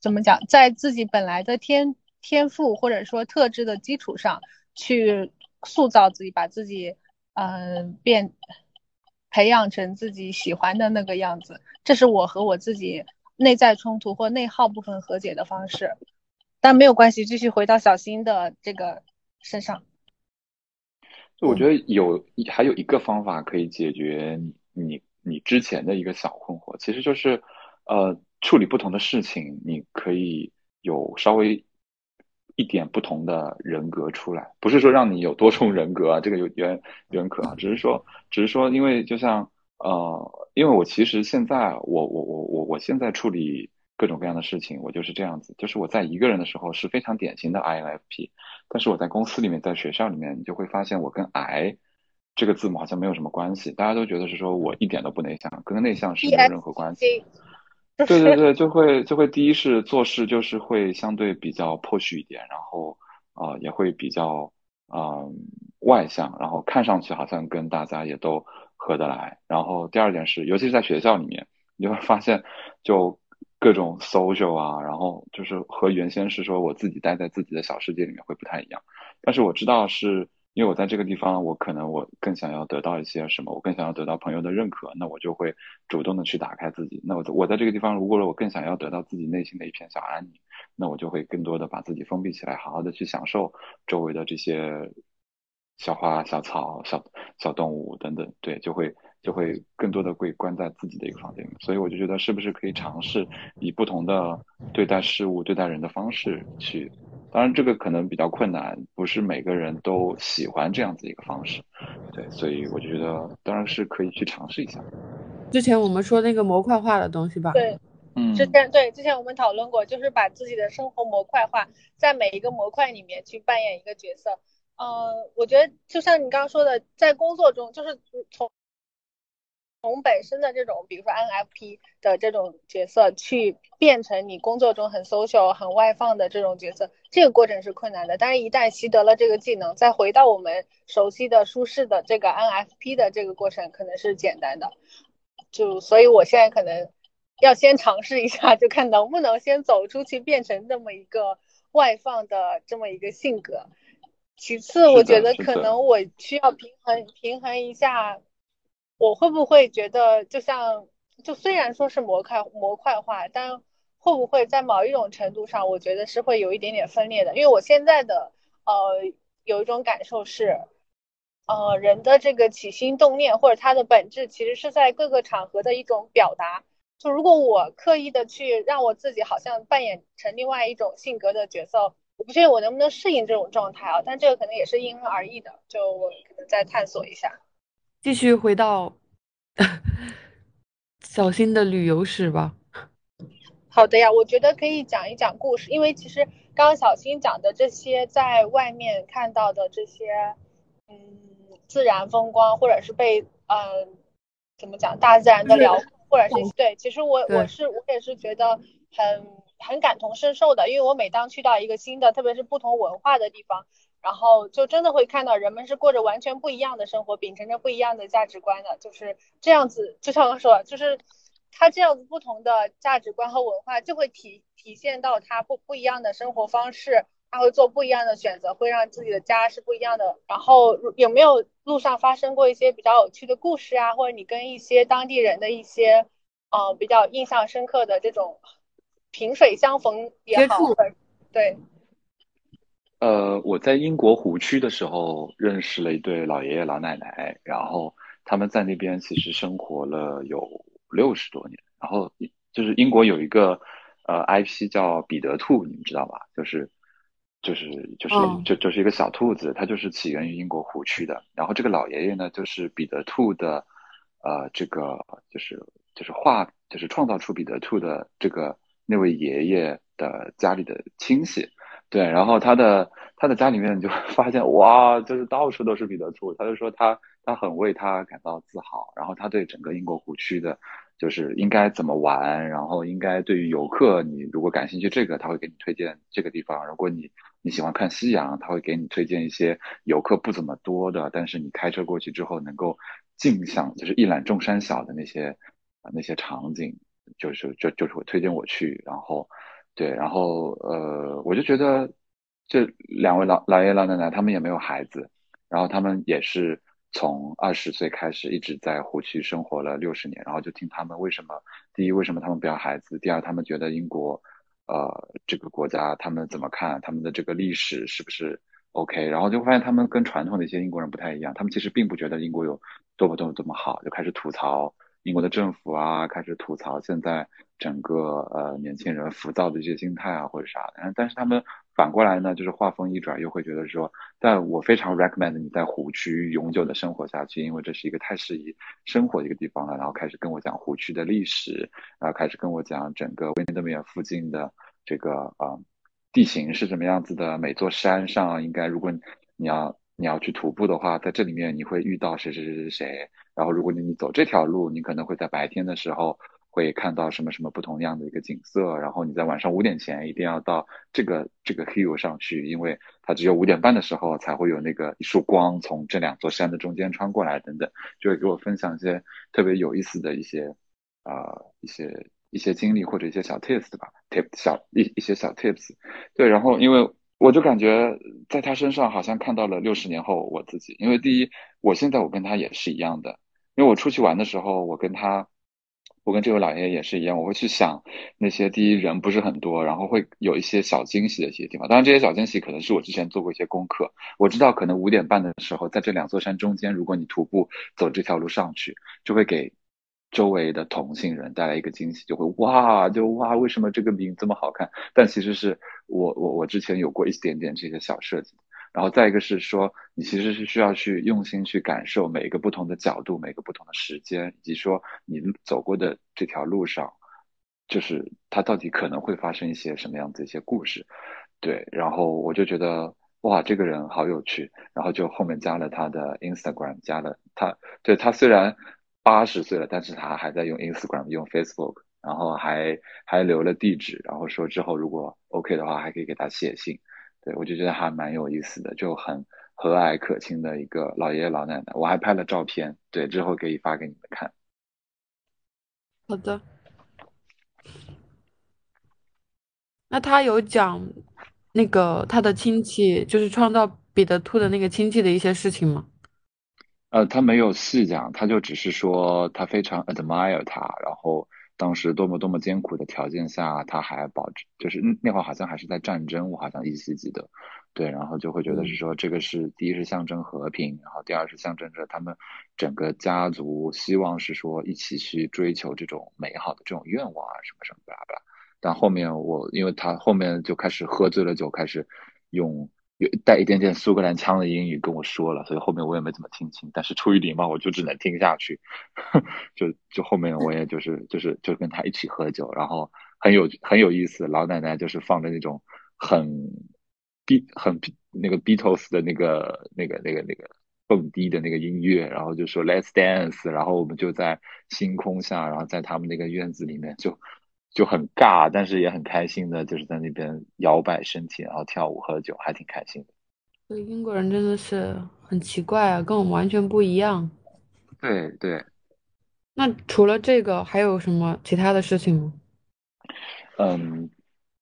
怎么讲，在自己本来的天天赋或者说特质的基础上去塑造自己，把自己嗯变培养成自己喜欢的那个样子，这是我和我自己内在冲突或内耗部分和解的方式。但没有关系，继续回到小新的这个身上。
就我觉得有还有一个方法可以解决你你你之前的一个小困惑，其实就是呃处理不同的事情，你可以有稍微一点不同的人格出来，不是说让你有多重人格啊，这个有有点有点可啊，只是说只是说，因为就像呃，因为我其实现在我我我我我现在处理。各种各样的事情，我就是这样子。就是我在一个人的时候是非常典型的 INFP，但是我在公司里面，在学校里面，你就会发现我跟 I 这个字母好像没有什么关系。大家都觉得是说我一点都不内向，跟内向是没有任何关系。对对对，就会就会第一是做事就是会相对比较 push 一点，然后啊也会比较啊外向，然后看上去好像跟大家也都合得来。然后第二点是，尤其是在学校里面，你会发现就。各种 social 啊，然后就是和原先是说我自己待在自己的小世界里面会不太一样，但是我知道是因为我在这个地方，我可能我更想要得到一些什么，我更想要得到朋友的认可，那我就会主动的去打开自己。那我我在这个地方，如果我更想要得到自己内心的一片小安宁，那我就会更多的把自己封闭起来，好好的去享受周围的这些小花、小草、小小动物等等，对，就会。就会更多的会关在自己的一个房间里，所以我就觉得是不是可以尝试以不同的对待事物、对待人的方式去当然这个可能比较困难，不是每个人都喜欢这样子一个方式，对，所以我就觉得当然是可以去尝试一下。
之前我们说那个模块化的东西吧，
对，
嗯，
之前对之前我们讨论过，就是把自己的生活模块化，在每一个模块里面去扮演一个角色。呃，我觉得就像你刚刚说的，在工作中就是从。从本身的这种，比如说 NFP 的这种角色，去变成你工作中很 social、很外放的这种角色，这个过程是困难的。但是，一旦习得了这个技能，再回到我们熟悉的、舒适的这个 NFP 的这个过程，可能是简单的。就所以，我现在可能要先尝试一下，就看能不能先走出去，变成那么一个外放的这么一个性格。其次，我觉得可能我需要平衡平衡一下。我会不会觉得，就像就虽然说是模块模块化，但会不会在某一种程度上，我觉得是会有一点点分裂的。因为我现在的呃有一种感受是，呃人的这个起心动念或者他的本质，其实是在各个场合的一种表达。就如果我刻意的去让我自己好像扮演成另外一种性格的角色，我不确定我能不能适应这种状态啊。但这个可能也是因人而异的，就我可能再探索一下。
继续回到 小新的旅游史吧。
好的呀，我觉得可以讲一讲故事，因为其实刚刚小新讲的这些在外面看到的这些，嗯，自然风光，或者是被嗯怎么讲大自然的辽阔，或者是对，其实我我是我也是觉得很很感同身受的，因为我每当去到一个新的，特别是不同文化的地方。然后就真的会看到人们是过着完全不一样的生活，秉承着不一样的价值观的，就是这样子。就像我说，就是他这样子不同的价值观和文化，就会体体现到他不不一样的生活方式，他会做不一样的选择，会让自己的家是不一样的。然后有没有路上发生过一些比较有趣的故事啊？或者你跟一些当地人的一些呃比较印象深刻的这种萍水相逢也好，对。
呃，我在英国湖区的时候认识了一对老爷爷老奶奶，然后他们在那边其实生活了有六十多年。然后就是英国有一个呃 IP 叫彼得兔，你们知道吧？就是就是就是就就是一个小兔子，它就是起源于英国湖区的。然后这个老爷爷呢，就是彼得兔的呃这个就是就是画就是创造出彼得兔的这个那位爷爷的家里的亲戚。对，然后他的他的家里面就 发现哇，就是到处都是彼得兔。他就说他他很为他感到自豪，然后他对整个英国湖区的，就是应该怎么玩，然后应该对于游客，你如果感兴趣这个，他会给你推荐这个地方。如果你你喜欢看夕阳，他会给你推荐一些游客不怎么多的，但是你开车过去之后能够尽享，就是一览众山小的那些那些场景，就是就就是会推荐我去，然后。对，然后呃，我就觉得这两位老老爷老奶奶他们也没有孩子，然后他们也是从二十岁开始一直在湖区生活了六十年，然后就听他们为什么第一为什么他们不要孩子，第二他们觉得英国呃这个国家他们怎么看他们的这个历史是不是 OK，然后就发现他们跟传统的一些英国人不太一样，他们其实并不觉得英国有多么多么多么好，就开始吐槽英国的政府啊，开始吐槽现在。整个呃年轻人浮躁的一些心态啊或者啥的，但是他们反过来呢，就是话锋一转，又会觉得说，但我非常 recommend 你在湖区永久的生活下去，因为这是一个太适宜生活的一个地方了。然后开始跟我讲湖区的历史，然后开始跟我讲整个威德米尔附近的这个啊地形是什么样子的，每座山上应该如果你要你要去徒步的话，在这里面你会遇到谁谁谁谁谁，然后如果你你走这条路，你可能会在白天的时候。会看到什么什么不同样的一个景色，然后你在晚上五点前一定要到这个这个 hill 上去，因为它只有五点半的时候才会有那个一束光从这两座山的中间穿过来，等等，就会给我分享一些特别有意思的一些啊一些一些经历或者一些小 tips 吧，tip 小一一些小 tips，对，然后因为我就感觉在他身上好像看到了六十年后我自己，因为第一，我现在我跟他也是一样的，因为我出去玩的时候，我跟他。我跟这位老爷爷也是一样，我会去想那些第一人不是很多，然后会有一些小惊喜的一些地方。当然，这些小惊喜可能是我之前做过一些功课，我知道可能五点半的时候，在这两座山中间，如果你徒步走这条路上去，就会给周围的同性人带来一个惊喜，就会哇，就哇，为什么这个饼这么好看？但其实是我我我之前有过一点点这些小设计。然后再一个是说，你其实是需要去用心去感受每一个不同的角度、每个不同的时间，以及说你走过的这条路上，就是它到底可能会发生一些什么样子一些故事。对，然后我就觉得哇，这个人好有趣，然后就后面加了他的 Instagram，加了他，对他虽然八十岁了，但是他还在用 Instagram，用 Facebook，然后还还留了地址，然后说之后如果 OK 的话，还可以给他写信。对，我就觉得还蛮有意思的，就很和蔼可亲的一个老爷爷老奶奶。我还拍了照片，对，之后可以发给你们看。
好的。那他有讲那个他的亲戚，就是创造彼得兔的那个亲戚的一些事情吗？
呃，他没有细讲，他就只是说他非常 admire 他，然后。当时多么多么艰苦的条件下，他还保持，就是那会儿好像还是在战争，我好像依稀记得，对，然后就会觉得是说这个是第一是象征和平，然后第二是象征着他们整个家族希望是说一起去追求这种美好的这种愿望啊什么什么巴拉巴拉。但后面我因为他后面就开始喝醉了酒，开始用。有带一点点苏格兰腔的英语跟我说了，所以后面我也没怎么听清。但是出于礼貌，我就只能听下去。就就后面我也就是就是就跟他一起喝酒，然后很有很有意思。老奶奶就是放着那种很 B 很那个 Beatles 的那个那个那个那个蹦迪的那个音乐，然后就说 Let's dance，然后我们就在星空下，然后在他们那个院子里面就。就很尬，但是也很开心的，就是在那边摇摆身体，然后跳舞喝酒，还挺开心的。
对，英国人真的是很奇怪啊，跟我们完全不一样。
对对。
那除了这个，还有什么其他的事情吗？
嗯，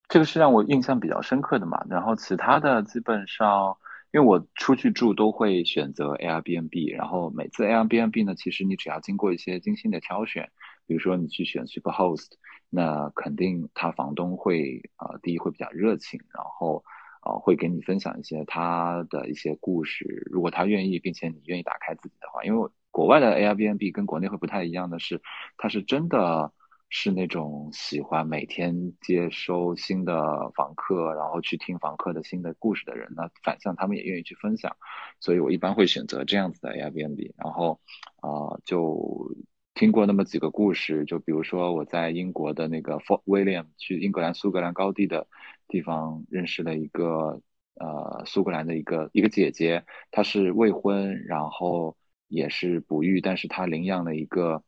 这个是让我印象比较深刻的嘛。然后其他的基本上，因为我出去住都会选择 Airbnb，然后每次 Airbnb 呢，其实你只要经过一些精心的挑选，比如说你去选 Superhost。那肯定他房东会啊，第一会比较热情，然后啊会给你分享一些他的一些故事。如果他愿意，并且你愿意打开自己的话，因为国外的 Airbnb 跟国内会不太一样的是，他是真的是那种喜欢每天接收新的房客，然后去听房客的新的故事的人。那反向他们也愿意去分享，所以我一般会选择这样子的 Airbnb，然后啊就。听过那么几个故事，就比如说我在英国的那个 for William 去英格兰苏格兰高地的地方认识了一个呃苏格兰的一个一个姐姐，她是未婚，然后也是不育，但是她领养了一个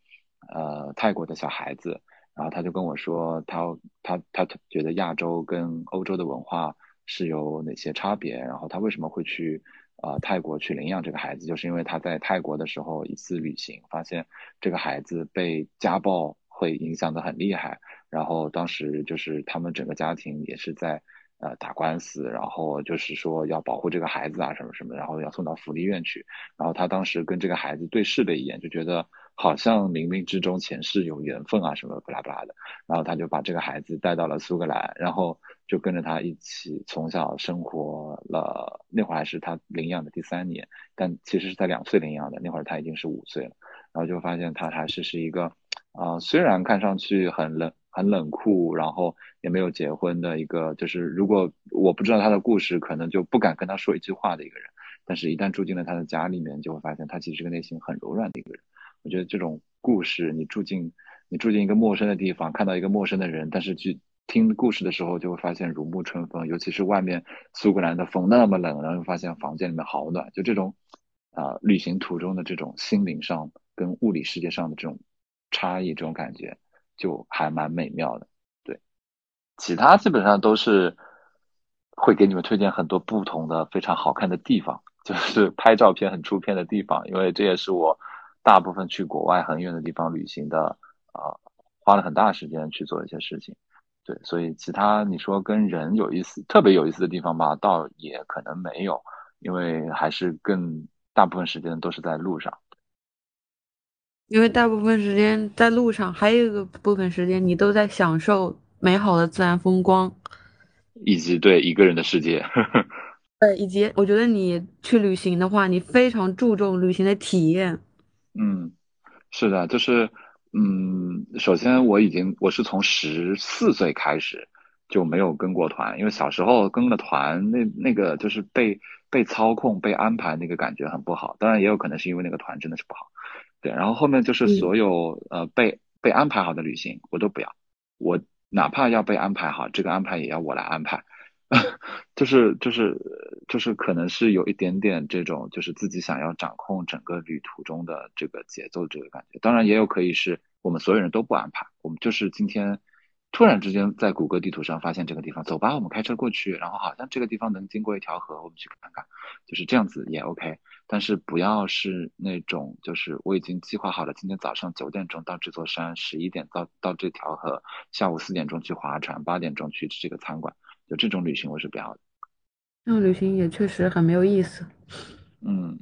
呃泰国的小孩子，然后她就跟我说，她她她觉得亚洲跟欧洲的文化是有哪些差别，然后她为什么会去。啊，泰国去领养这个孩子，就是因为他在泰国的时候一次旅行，发现这个孩子被家暴会影响的很厉害，然后当时就是他们整个家庭也是在呃打官司，然后就是说要保护这个孩子啊什么什么，然后要送到福利院去，然后他当时跟这个孩子对视了一眼，就觉得好像冥冥之中前世有缘分啊什么不拉不拉的，然后他就把这个孩子带到了苏格兰，然后。就跟着他一起从小生活了，那会儿还是他领养的第三年，但其实是在两岁领养的，那会儿他已经是五岁了，然后就发现他还是是一个，啊，虽然看上去很冷很冷酷，然后也没有结婚的一个，就是如果我不知道他的故事，可能就不敢跟他说一句话的一个人，但是一旦住进了他的家里面，就会发现他其实是个内心很柔软的一个人。我觉得这种故事，你住进你住进一个陌生的地方，看到一个陌生的人，但是去。听故事的时候就会发现如沐春风，尤其是外面苏格兰的风那么冷，然后又发现房间里面好暖，就这种啊旅行途中的这种心灵上跟物理世界上的这种差异，这种感觉就还蛮美妙的。对，其他基本上都是会给你们推荐很多不同的非常好看的地方，就是拍照片很出片的地方，因为这也是我大部分去国外很远的地方旅行的啊，花了很大时间去做一些事情。对，所以其他你说跟人有意思、特别有意思的地方吧，倒也可能没有，因为还是更大部分时间都是在路上。
因为大部分时间在路上，还有一个部分时间你都在享受美好的自然风光，
以及对一个人的世界。
呃，以及我觉得你去旅行的话，你非常注重旅行的体验。
嗯，是的，就是。嗯，首先我已经我是从十四岁开始就没有跟过团，因为小时候跟了团，那那个就是被被操控、被安排，那个感觉很不好。当然也有可能是因为那个团真的是不好。对，然后后面就是所有呃被被安排好的旅行我都不要，我哪怕要被安排好，这个安排也要我来安排。就是就是就是可能是有一点点这种，就是自己想要掌控整个旅途中的这个节奏这个感觉。当然也有可以是我们所有人都不安排，我们就是今天突然之间在谷歌地图上发现这个地方，走吧，我们开车过去，然后好像这个地方能经过一条河，我们去看看，就是这样子也 OK。但是不要是那种，就是我已经计划好了，今天早上九点钟到这座山，十一点到到这条河，下午四点钟去划船，八点钟去这个餐馆。就这种旅行我是不要的，
这种旅行也确实很没有意思。
嗯，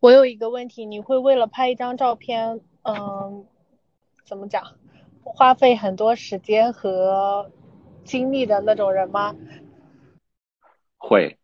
我有一个问题，你会为了拍一张照片，嗯，怎么讲，花费很多时间和精力的那种人吗？
会。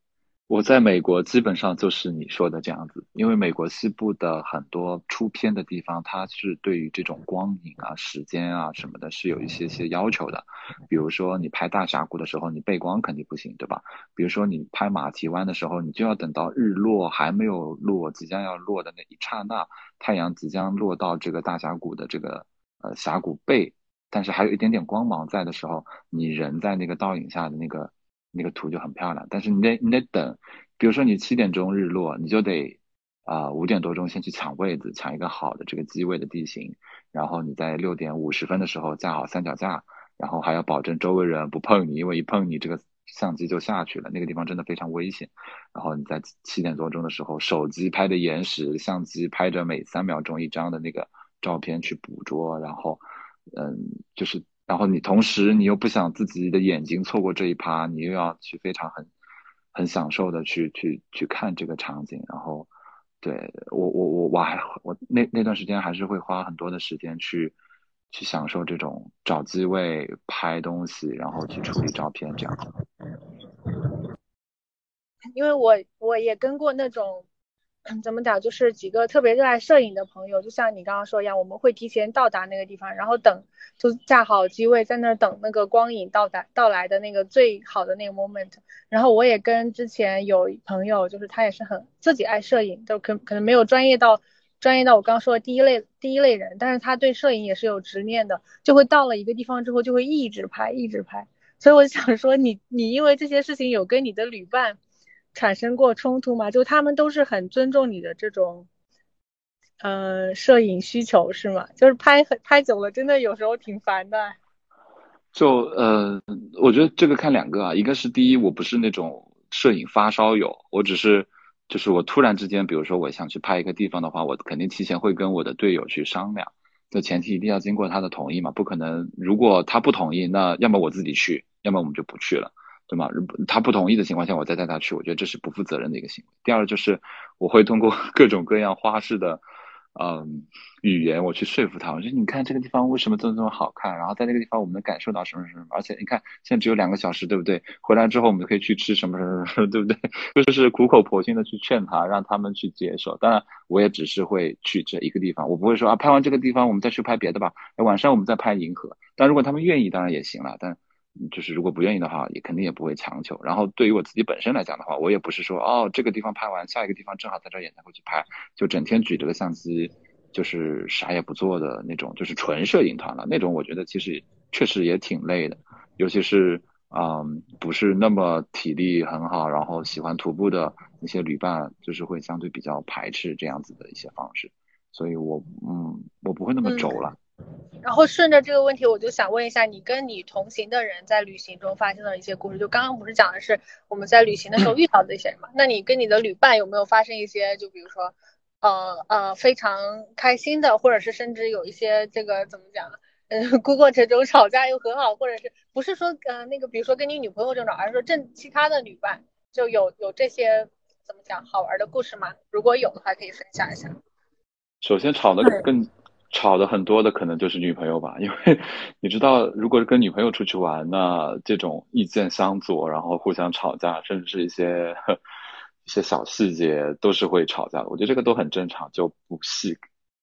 我在美国基本上就是你说的这样子，因为美国西部的很多出片的地方，它是对于这种光影啊、时间啊什么的，是有一些些要求的。比如说你拍大峡谷的时候，你背光肯定不行，对吧？比如说你拍马蹄湾的时候，你就要等到日落还没有落，即将要落的那一刹那，太阳即将落到这个大峡谷的这个呃峡谷背，但是还有一点点光芒在的时候，你人在那个倒影下的那个。那个图就很漂亮，但是你得你得等，比如说你七点钟日落，你就得啊五点多钟先去抢位子，抢一个好的这个机位的地形，然后你在六点五十分的时候架好三脚架，然后还要保证周围人不碰你，因为一碰你这个相机就下去了，那个地方真的非常危险。然后你在七点多钟的时候，手机拍的延时，相机拍着每三秒钟一张的那个照片去捕捉，然后嗯就是。然后你同时你又不想自己的眼睛错过这一趴，你又要去非常很很享受的去去去看这个场景。然后，对我我我我还我那那段时间还是会花很多的时间去去享受这种找机位拍东西，然后去处理照片这样。
因为我我也跟过那种。怎么讲？就是几个特别热爱摄影的朋友，就像你刚刚说一样，我们会提前到达那个地方，然后等，就架好机位在那儿等那个光影到达到来的那个最好的那个 moment。然后我也跟之前有朋友，就是他也是很自己爱摄影，就可可能没有专业到专业到我刚刚说的第一类第一类人，但是他对摄影也是有执念的，就会到了一个地方之后就会一直拍一直拍。所以我想说，你你因为这些事情有跟你的旅伴。产生过冲突吗？就他们都是很尊重你的这种，呃，摄影需求是吗？就是拍拍久了，真的有时候挺烦的。
就呃，我觉得这个看两个啊，一个是第一，我不是那种摄影发烧友，我只是就是我突然之间，比如说我想去拍一个地方的话，我肯定提前会跟我的队友去商量，就前提一定要经过他的同意嘛，不可能如果他不同意，那要么我自己去，要么我们就不去了。对吗？他不同意的情况下，我再带他去，我觉得这是不负责任的一个行为。第二就是，我会通过 各种各样花式的，嗯，语言，我去说服他。我说，你看这个地方为什么这么这么好看？然后在那个地方我们能感受到什么什么。而且你看，现在只有两个小时，对不对？回来之后我们就可以去吃什么什么什么，对不对？就是苦口婆心的去劝他，让他们去接受。当然，我也只是会去这一个地方，我不会说啊，拍完这个地方我们再去拍别的吧。晚上我们再拍银河。但如果他们愿意，当然也行了。但就是如果不愿意的话，也肯定也不会强求。然后对于我自己本身来讲的话，我也不是说哦这个地方拍完，下一个地方正好在这演才会去拍，就整天举着个相机，就是啥也不做的那种，就是纯摄影团了。那种我觉得其实确实也挺累的，尤其是嗯不是那么体力很好，然后喜欢徒步的那些旅伴，就是会相对比较排斥这样子的一些方式。所以我嗯我不会那么轴了。
然后顺着这个问题，我就想问一下，你跟你同行的人在旅行中发生的一些故事。就刚刚不是讲的是我们在旅行的时候遇到的一些人嘛？那你跟你的旅伴有没有发生一些，就比如说，呃呃，非常开心的，或者是甚至有一些这个怎么讲？嗯，过程中吵架又和好，或者是不是说呃那个，比如说跟你女朋友这种，而是说正其他的旅伴就有有这些怎么讲好玩的故事吗？如果有的话，可以分享一下。
首先吵的更。吵的很多的可能就是女朋友吧，因为 你知道，如果是跟女朋友出去玩，那这种意见相左，然后互相吵架，甚至是一些一些小细节都是会吵架的。我觉得这个都很正常，就不细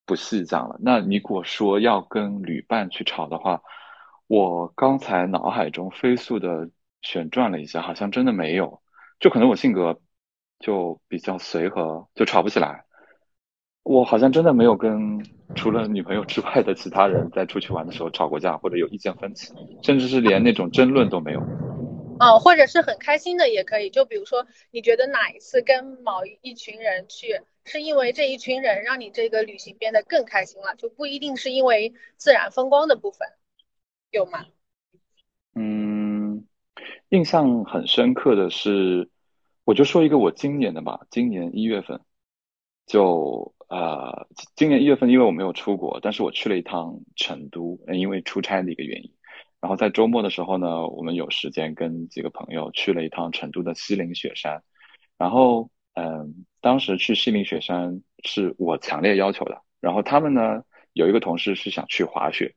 不细讲了。那你如果说要跟旅伴去吵的话，我刚才脑海中飞速的旋转了一下，好像真的没有。就可能我性格就比较随和，就吵不起来。我好像真的没有跟除了女朋友之外的其他人在出去玩的时候吵过架，或者有意见分歧，甚至是连那种争论都没有。
哦，或者是很开心的也可以。就比如说，你觉得哪一次跟某一群人去，是因为这一群人让你这个旅行变得更开心了，就不一定是因为自然风光的部分，有吗？
嗯，印象很深刻的是，我就说一个我今年的吧，今年一月份，就呃，今年一月份，因为我没有出国，但是我去了一趟成都，因为出差的一个原因。然后在周末的时候呢，我们有时间跟几个朋友去了一趟成都的西岭雪山。然后，嗯，当时去西岭雪山是我强烈要求的。然后他们呢，有一个同事是想去滑雪，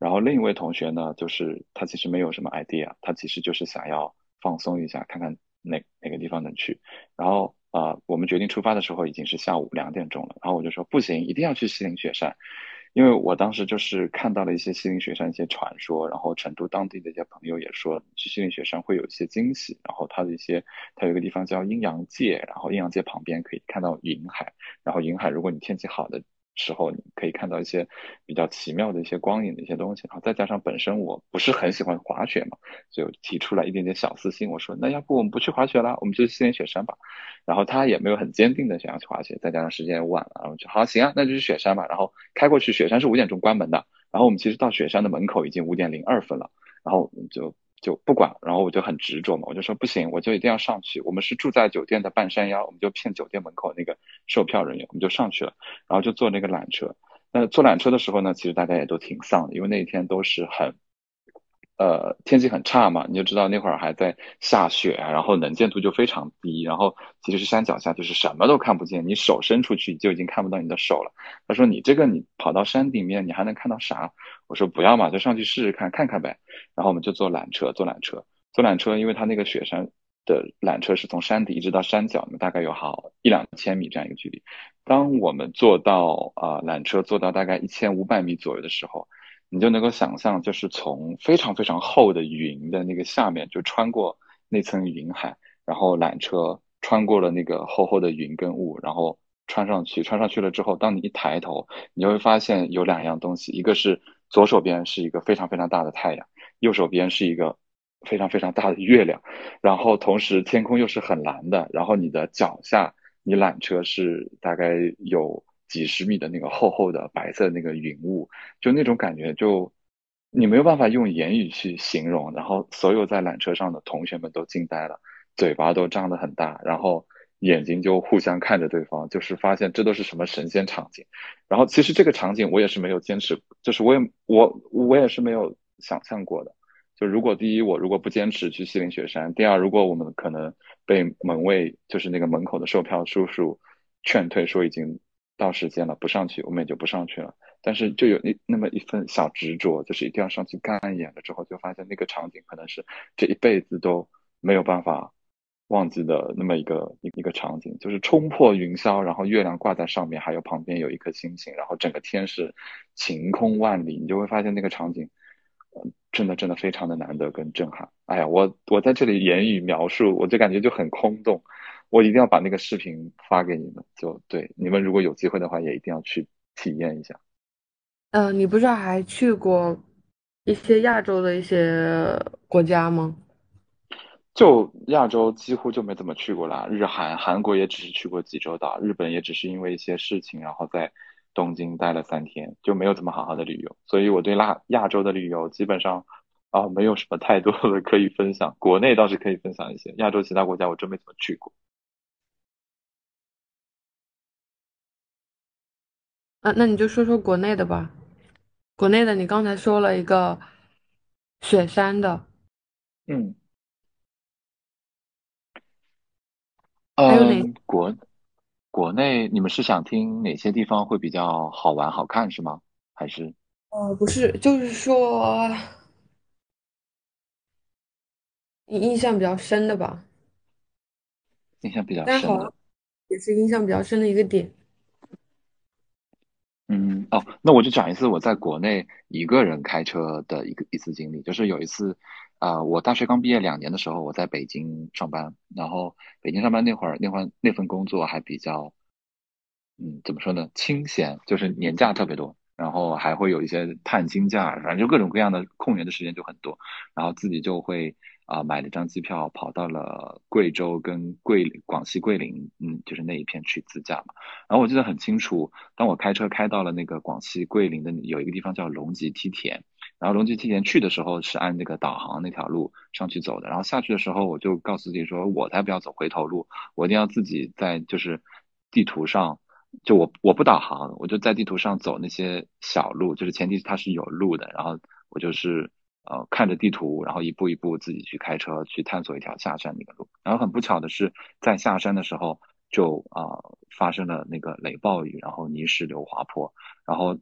然后另一位同学呢，就是他其实没有什么 idea，他其实就是想要放松一下，看看哪哪个地方能去。然后，啊，我们决定出发的时候已经是下午两点钟了。然后我就说不行，一定要去西岭雪山。因为我当时就是看到了一些西岭雪山一些传说，然后成都当地的一些朋友也说去西岭雪山会有一些惊喜，然后它的一些它有一个地方叫阴阳界，然后阴阳界旁边可以看到云海，然后云海如果你天气好的。时候你可以看到一些比较奇妙的一些光影的一些东西，然后再加上本身我不是很喜欢滑雪嘛，所以我提出来一点点小私心，我说那要不我们不去滑雪了，我们就去西岭雪山吧。然后他也没有很坚定的想要去滑雪，再加上时间也晚了，然后就好行啊，那就去雪山吧。然后开过去，雪山是五点钟关门的，然后我们其实到雪山的门口已经五点零二分了，然后就。就不管，然后我就很执着嘛，我就说不行，我就一定要上去。我们是住在酒店的半山腰，我们就骗酒店门口那个售票人员，我们就上去了，然后就坐那个缆车。那坐缆车的时候呢，其实大家也都挺丧的，因为那一天都是很。呃，天气很差嘛，你就知道那会儿还在下雪，然后能见度就非常低，然后其实是山脚下，就是什么都看不见，你手伸出去就已经看不到你的手了。他说你这个你跑到山顶面，你还能看到啥？我说不要嘛，就上去试试看看看呗。然后我们就坐缆车，坐缆车，坐缆车，因为它那个雪山的缆车是从山底一直到山脚，大概有好一两千米这样一个距离。当我们坐到啊缆车坐到大概一千五百米左右的时候。你就能够想象，就是从非常非常厚的云的那个下面，就穿过那层云海，然后缆车穿过了那个厚厚的云跟雾，然后穿上去，穿上去了之后，当你一抬头，你就会发现有两样东西，一个是左手边是一个非常非常大的太阳，右手边是一个非常非常大的月亮，然后同时天空又是很蓝的，然后你的脚下，你缆车是大概有。几十米的那个厚厚的白色那个云雾，就那种感觉，就你没有办法用言语去形容。然后所有在缆车上的同学们都惊呆了，嘴巴都张得很大，然后眼睛就互相看着对方，就是发现这都是什么神仙场景。然后其实这个场景我也是没有坚持，就是我也我我也是没有想象过的。就如果第一我如果不坚持去西岭雪山，第二如果我们可能被门卫就是那个门口的售票叔叔劝退，说已经。到时间了，不上去，我们也就不上去了。但是就有那那么一份小执着，就是一定要上去看一眼了。之后就发现那个场景可能是这一辈子都没有办法忘记的那么一个一一个场景，就是冲破云霄，然后月亮挂在上面，还有旁边有一颗星星，然后整个天是晴空万里，你就会发现那个场景，嗯，真的真的非常的难得跟震撼。哎呀，我我在这里言语描述，我就感觉就很空洞。我一定要把那个视频发给你们，就对你们如果有机会的话，也一定要去体验一下。
嗯，你不是还去过一些亚洲的一些国家吗？
就亚洲几乎就没怎么去过啦，日韩韩国也只是去过济州岛，日本也只是因为一些事情，然后在东京待了三天，就没有怎么好好的旅游。所以我对亚亚洲的旅游基本上啊没有什么太多的可以分享，国内倒是可以分享一些，亚洲其他国家我真没怎么去过。
啊，那你就说说国内的吧。国内的，你刚才说了一个雪山的，
嗯，
还有哪？
国国内，你们是想听哪些地方会比较好玩好看是吗？还是？
哦，不是，就是说你印象比较深的吧？
印象比较
但好，也是印象比较深的一个点。
嗯，哦，那我就讲一次我在国内一个人开车的一个一次经历，就是有一次，啊、我大学刚毕业两年的时候，我在北京上班，然后北京上班那会儿，那会儿那份工作还比较，嗯，怎么说呢，清闲，就是年假特别多，然后还会有一些探亲假，反正就各种各样的空余的时间就很多，然后自己就会啊、买了张机票，跑到了贵州跟桂广西桂林，嗯，就是那一片去自驾嘛。然后我记得很清楚，当我开车开到了那个广西桂林的有一个地方叫龙脊梯田，然后龙脊梯田去的时候是按那个导航那条路上去走的，然后下去的时候我就告诉自己说，我才不要走回头路，我一定要自己在就是地图上，就我我不导航，我就在地图上走那些小路，就是前提它是有路的，然后我就是呃看着地图，然后一步一步自己去开车去探索一条下山的一个路，然后很不巧的是在下山的时候。就啊、呃发生了那个雷暴雨，然后泥石流滑坡，然后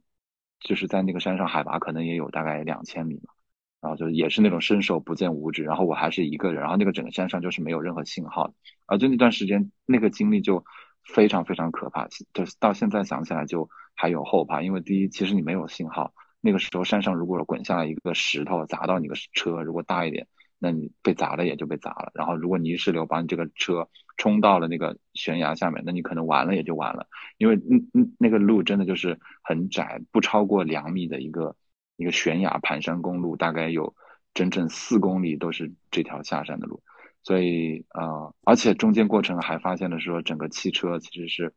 就是在那个山上海拔可能也有大概两千米嘛，然后就也是那种伸手不见五指，然后我还是一个人，然后那个整个山上就是没有任何信号的，而就那段时间那个经历就非常非常可怕，就是到现在想起来就还有后怕，因为第一其实你没有信号，那个时候山上如果滚下来一个石头砸到你的车，如果大一点。那你被砸了也就被砸了，然后如果泥石流把你这个车冲到了那个悬崖下面，那你可能完了也就完了，因为嗯嗯那个路真的就是很窄，不超过两米的一个一个悬崖盘山公路，大概有整整四公里都是这条下山的路，所以呃，而且中间过程还发现了说整个汽车其实是。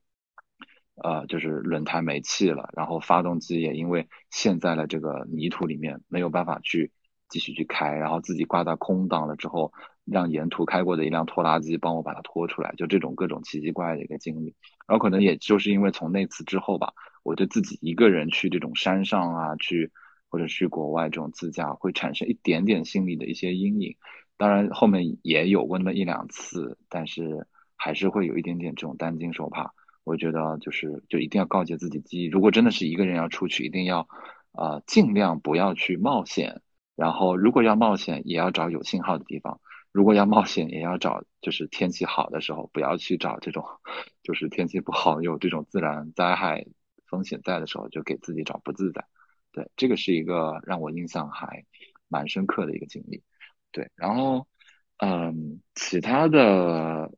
呃，就是轮胎没气了，然后发动机也因为陷在了这个泥土里面，没有办法去继续去开，然后自己挂在空档了之后，让沿途开过的一辆拖拉机帮我把它拖出来，就这种各种奇奇怪怪的一个经历。然后可能也就是因为从那次之后吧，我对自己一个人去这种山上啊，去或者去国外这种自驾，会产生一点点心理的一些阴影。当然后面也有过那么一两次，但是还是会有一点点这种担惊受怕。我觉得就是就一定要告诫自己记忆，如果真的是一个人要出去，一定要呃尽量不要去冒险。然后如果要冒险，也要找有信号的地方；如果要冒险，也要找就是天气好的时候，不要去找这种就是天气不好有这种自然灾害风险在的时候，就给自己找不自在。对，这个是一个让我印象还蛮深刻的一个经历。对，然后嗯，其他的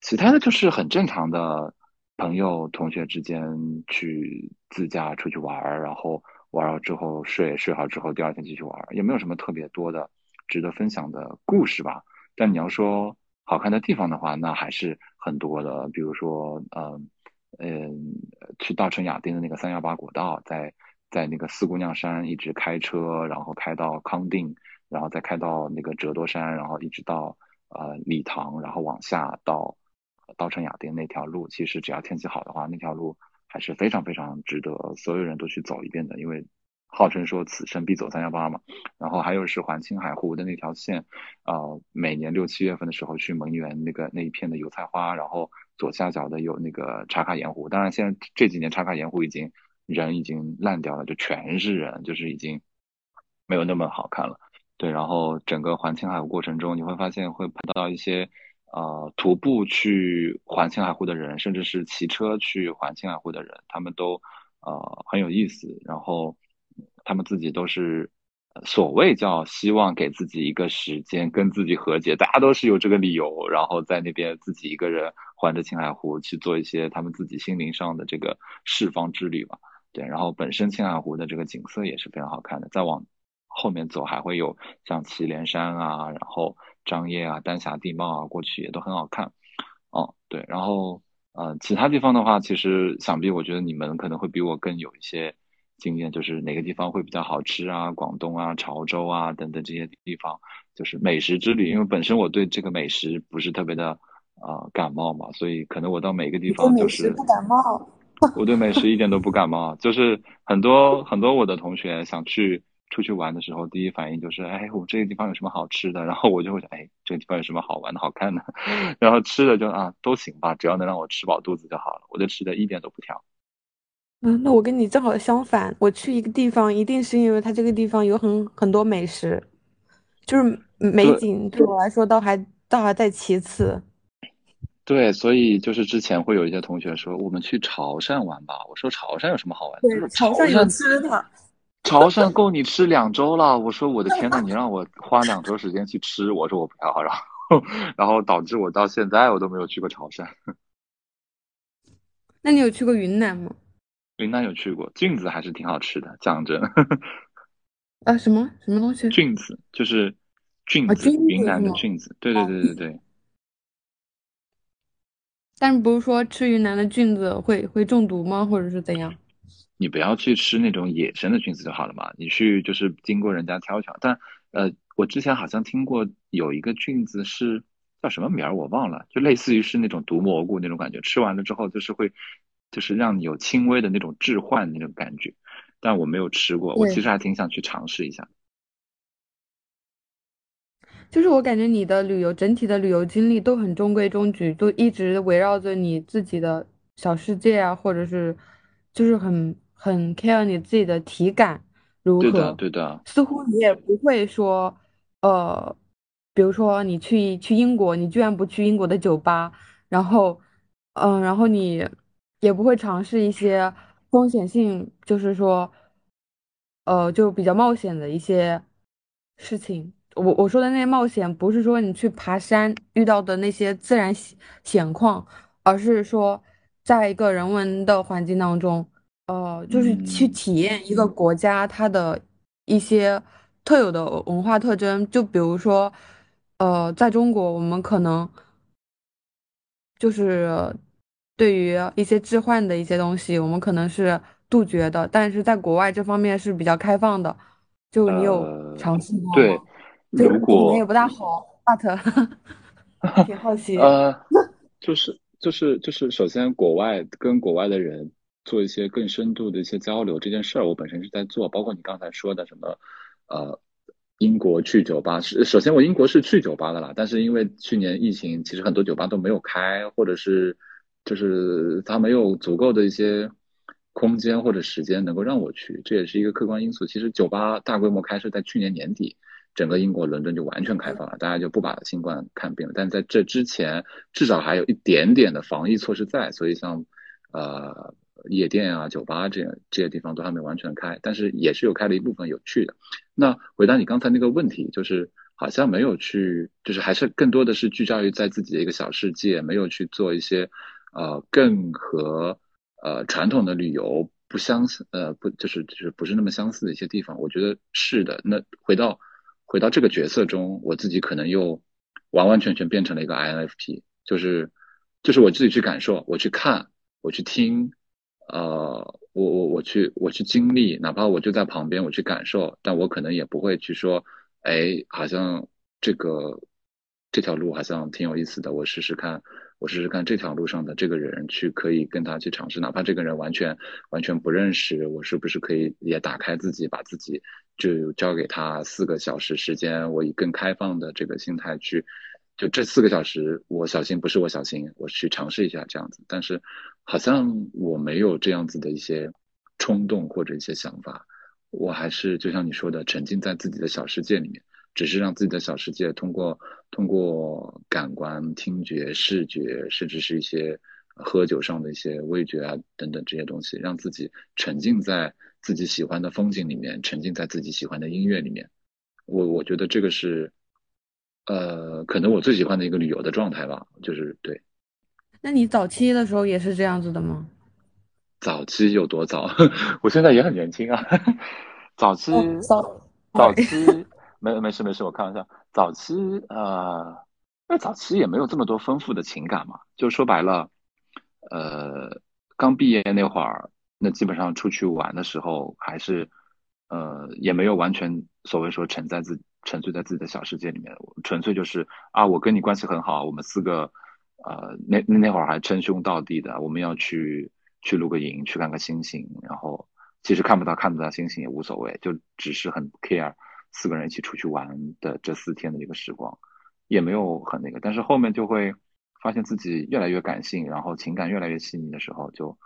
其他的就是很正常的。朋友、同学之间去自驾出去玩儿，然后玩了之后睡，睡好之后第二天继续玩儿，也没有什么特别多的值得分享的故事吧。但你要说好看的地方的话，那还是很多的。比如说，嗯嗯，去稻城亚丁的那个三幺八国道，在在那个四姑娘山一直开车，然后开到康定，然后再开到那个折多山，然后一直到呃理塘，然后往下到。稻城亚丁那条路，其实只要天气好的话，那条路还是非常非常值得所有人都去走一遍的。因为号称说此生必走三幺八嘛。然后还有是环青海湖的那条线，呃，每年六七月份的时候去蒙源那个那一片的油菜花，然后左下角的有那个茶卡盐湖。当然现在这几年茶卡盐湖已经人已经烂掉了，就全是人，就是已经没有那么好看了。对，然后整个环青海湖过程中，你会发现会碰到一些。呃，徒步去环青海湖的人，甚至是骑车去环青海湖的人，他们都呃很有意思。然后他们自己都是所谓叫希望给自己一个时间跟自己和解，大家都是有这个理由，然后在那边自己一个人环着青海湖去做一些他们自己心灵上的这个释放之旅吧。对，然后本身青海湖的这个景色也是非常好看的。再往后面走，还会有像祁连山啊，然后。张掖啊，丹霞地貌啊，过去也都很好看，哦，对，然后呃，其他地方的话，其实想必我觉得你们可能会比我更有一些经验，就是哪个地方会比较好吃啊，广东啊，潮州啊等等这些地方，就是美食之旅。因为本身我对这个美食不是特别的呃感冒嘛，所以可能我到每个地方就是
不感冒，
我对美食一点都不感冒，就是很多很多我的同学想去。出去玩的时候，第一反应就是，哎，我这个地方有什么好吃的？然后我就会想，哎，这个地方有什么好玩的、好看的？然后吃的就啊，都行吧，只要能让我吃饱肚子就好了。我对吃的一点都不挑。
嗯，那我跟你正好相反，我去一个地方，一定是因为它这个地方有很很多美食，就是美景对我来说倒还倒还在其次。
对，所以就是之前会有一些同学说，我们去潮汕玩吧。我说潮汕有什么好玩的？
对，潮汕有吃的。
潮汕够你吃两周了。我说我的天呐，你让我花两周时间去吃，我说我不要。然后，然后导致我到现在我都没有去过潮汕。
那你有去过云南吗？
云南有去过，菌子还是挺好吃的，讲真。
啊，什么什么东西？
菌子就是菌子，云南的菌子。对对对对对。
但是不是说吃云南的菌子会会中毒吗？或者是怎样？
你不要去吃那种野生的菌子就好了嘛。你去就是经过人家挑选。但呃，我之前好像听过有一个菌子是叫什么名儿我忘了，就类似于是那种毒蘑菇那种感觉，吃完了之后就是会就是让你有轻微的那种致幻那种感觉。但我没有吃过，我其实还挺想去尝试一下。
就是我感觉你的旅游整体的旅游经历都很中规中矩，都一直围绕着你自己的小世界啊，或者是就是很很 care 你自己的体感如何。
对的，对的。
似乎你也不会说，呃，比如说你去去英国，你居然不去英国的酒吧，然后，嗯，然后你也不会尝试一些风险性，就是说，呃，就比较冒险的一些事情。我我说的那些冒险，不是说你去爬山遇到的那些自然险险况，而是说，在一个人文的环境当中，呃，就是去体验一个国家它的一些特有的文化特征。就比如说，呃，在中国，我们可能就是对于一些置换的一些东西，我们可能是杜绝的，但是在国外这方面是比较开放的。就你有尝试过吗？
对。如果
也不大好，but 挺好奇。
呃，就是就是就是，首先国外跟国外的人做一些更深度的一些交流这件事儿，我本身是在做。包括你刚才说的什么，呃，英国去酒吧是，首先我英国是去酒吧的啦，但是因为去年疫情，其实很多酒吧都没有开，或者是就是他没有足够的一些空间或者时间能够让我去，这也是一个客观因素。其实酒吧大规模开是在去年年底。整个英国伦敦就完全开放了，大家就不把新冠看病了。但在这之前，至少还有一点点的防疫措施在，所以像呃夜店啊、酒吧这样这些地方都还没完全开，但是也是有开了一部分有趣的。那回答你刚才那个问题，就是好像没有去，就是还是更多的是聚焦于在自己的一个小世界，没有去做一些呃更和呃传统的旅游不相似，呃不就是就是不是那么相似的一些地方。我觉得是的。那回到。回到这个角色中，我自己可能又完完全全变成了一个 INFP，就是就是我自己去感受，我去看，我去听，呃，我我我去我去经历，哪怕我就在旁边我去感受，但我可能也不会去说，哎，好像这个这条路好像挺有意思的，我试试看，我试试看这条路上的这个人去可以跟他去尝试，哪怕这个人完全完全不认识，我是不是可以也打开自己，把自己。就交给他四个小时时间，我以更开放的这个心态去，就这四个小时，我小心不是我小心，我去尝试一下这样子。但是好像我没有这样子的一些冲动或者一些想法，我还是就像你说的，沉浸在自己的小世界里面，只是让自己的小世界通过通过感官、听觉、视觉，甚至是一些喝酒上的一些味觉啊等等这些东西，让自己沉浸在。自己喜欢的风景里面，沉浸在自己喜欢的音乐里面，我我觉得这个是，呃，可能我最喜欢的一个旅游的状态吧，就是对。
那你早期的时候也是这样子的吗？
早期有多早？我现在也很年轻啊。早期
早
早期没没事没事，我开玩笑。早期呃，那早期也没有这么多丰富的情感嘛，就说白了，呃，刚毕业那会儿。那基本上出去玩的时候，还是，呃，也没有完全所谓说沉在自沉醉在自己的小世界里面，纯粹就是啊，我跟你关系很好，我们四个，呃，那那会儿还称兄道弟的，我们要去去露个营，去看个星星，然后其实看不到看不到星星也无所谓，就只是很 care 四个人一起出去玩的这四天的一个时光，也没有很那个，但是后面就会发现自己越来越感性，然后情感越来越细腻的时候就。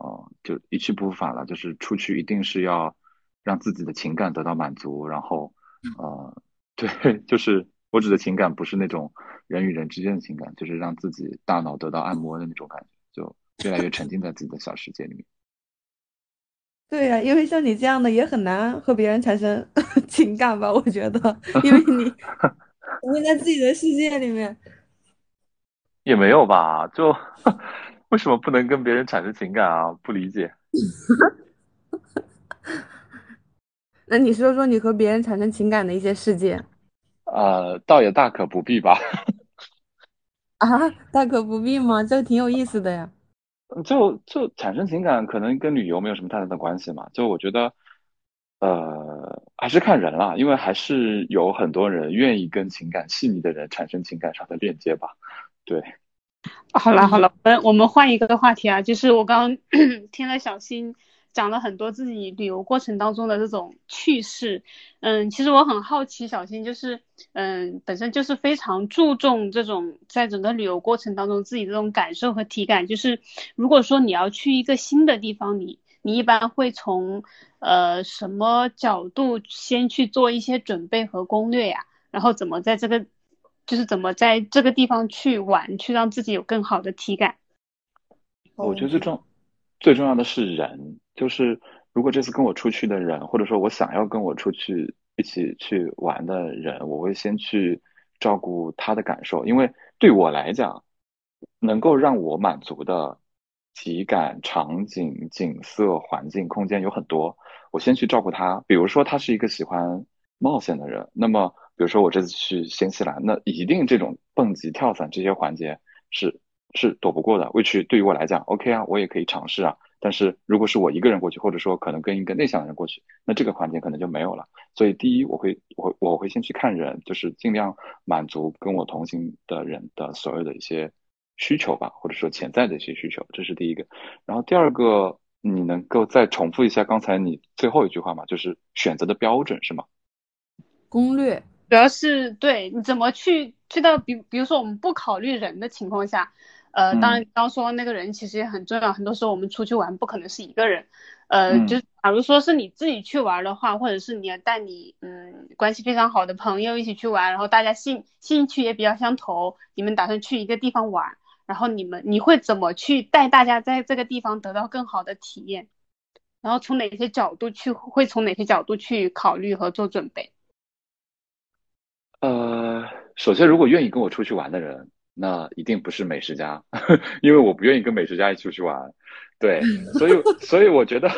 哦，就一去不复返了。就是出去一定是要让自己的情感得到满足，然后，呃，对，就是我指的情感不是那种人与人之间的情感，就是让自己大脑得到按摩的那种感觉，就越来越沉浸在自己的小世界里面。
对呀，因为像你这样的也很难和别人产生 情感吧？我觉得，因为你 沉浸在自己的世界里面。
也没有吧？就为什么不能跟别人产生情感啊？不理解。
那你说说你和别人产生情感的一些事件？
呃，倒也大可不必吧。
啊，大可不必吗？这挺有意思的呀。
就就产生情感，可能跟旅游没有什么太大的关系嘛。就我觉得，呃，还是看人啦，因为还是有很多人愿意跟情感细腻的人产生情感上的链接吧。对。
好了好了，我们我们换一个话题啊，就是我刚刚 听了小新。讲了很多自己旅游过程当中的这种趣事，嗯，其实我很好奇，小新就是，嗯，本身就是非常注重这种在整个旅游过程当中自己这种感受和体感，就是如果说你要去一个新的地方，你你一般会从呃什么角度先去做一些准备和攻略呀？然后怎么在这个就是怎么在这个地方去玩，去让自己有更好的体感？
我觉得最重最重要的是人。就是如果这次跟我出去的人，或者说我想要跟我出去一起去玩的人，我会先去照顾他的感受，因为对我来讲，能够让我满足的体感、场景、景色、环境、空间有很多，我先去照顾他。比如说他是一个喜欢冒险的人，那么比如说我这次去新西兰，那一定这种蹦极、跳伞这些环节是是躲不过的。which 对于我来讲，OK 啊，我也可以尝试啊。但是如果是我一个人过去，或者说可能跟一个内向的人过去，那这个环节可能就没有了。所以第一，我会我我会先去看人，就是尽量满足跟我同行的人的所有的一些需求吧，或者说潜在的一些需求，这是第一个。然后第二个，你能够再重复一下刚才你最后一句话吗？就是选择的标准是吗？
攻略
主要是对你怎么去去到比比如说我们不考虑人的情况下。呃，当然，刚说那个人其实也很重要。很多时候我们出去玩不可能是一个人，呃，就假如说是你自己去玩的话，或者是你要带你嗯关系非常好的朋友一起去玩，然后大家兴兴趣也比较相投，你们打算去一个地方玩，然后你们你会怎么去带大家在这个地方得到更好的体验？然后从哪些角度去，会从哪些角度去考虑和做准备？
呃，首先，如果愿意跟我出去玩的人。那一定不是美食家，因为我不愿意跟美食家一起出去玩。对，所以 所以我觉得，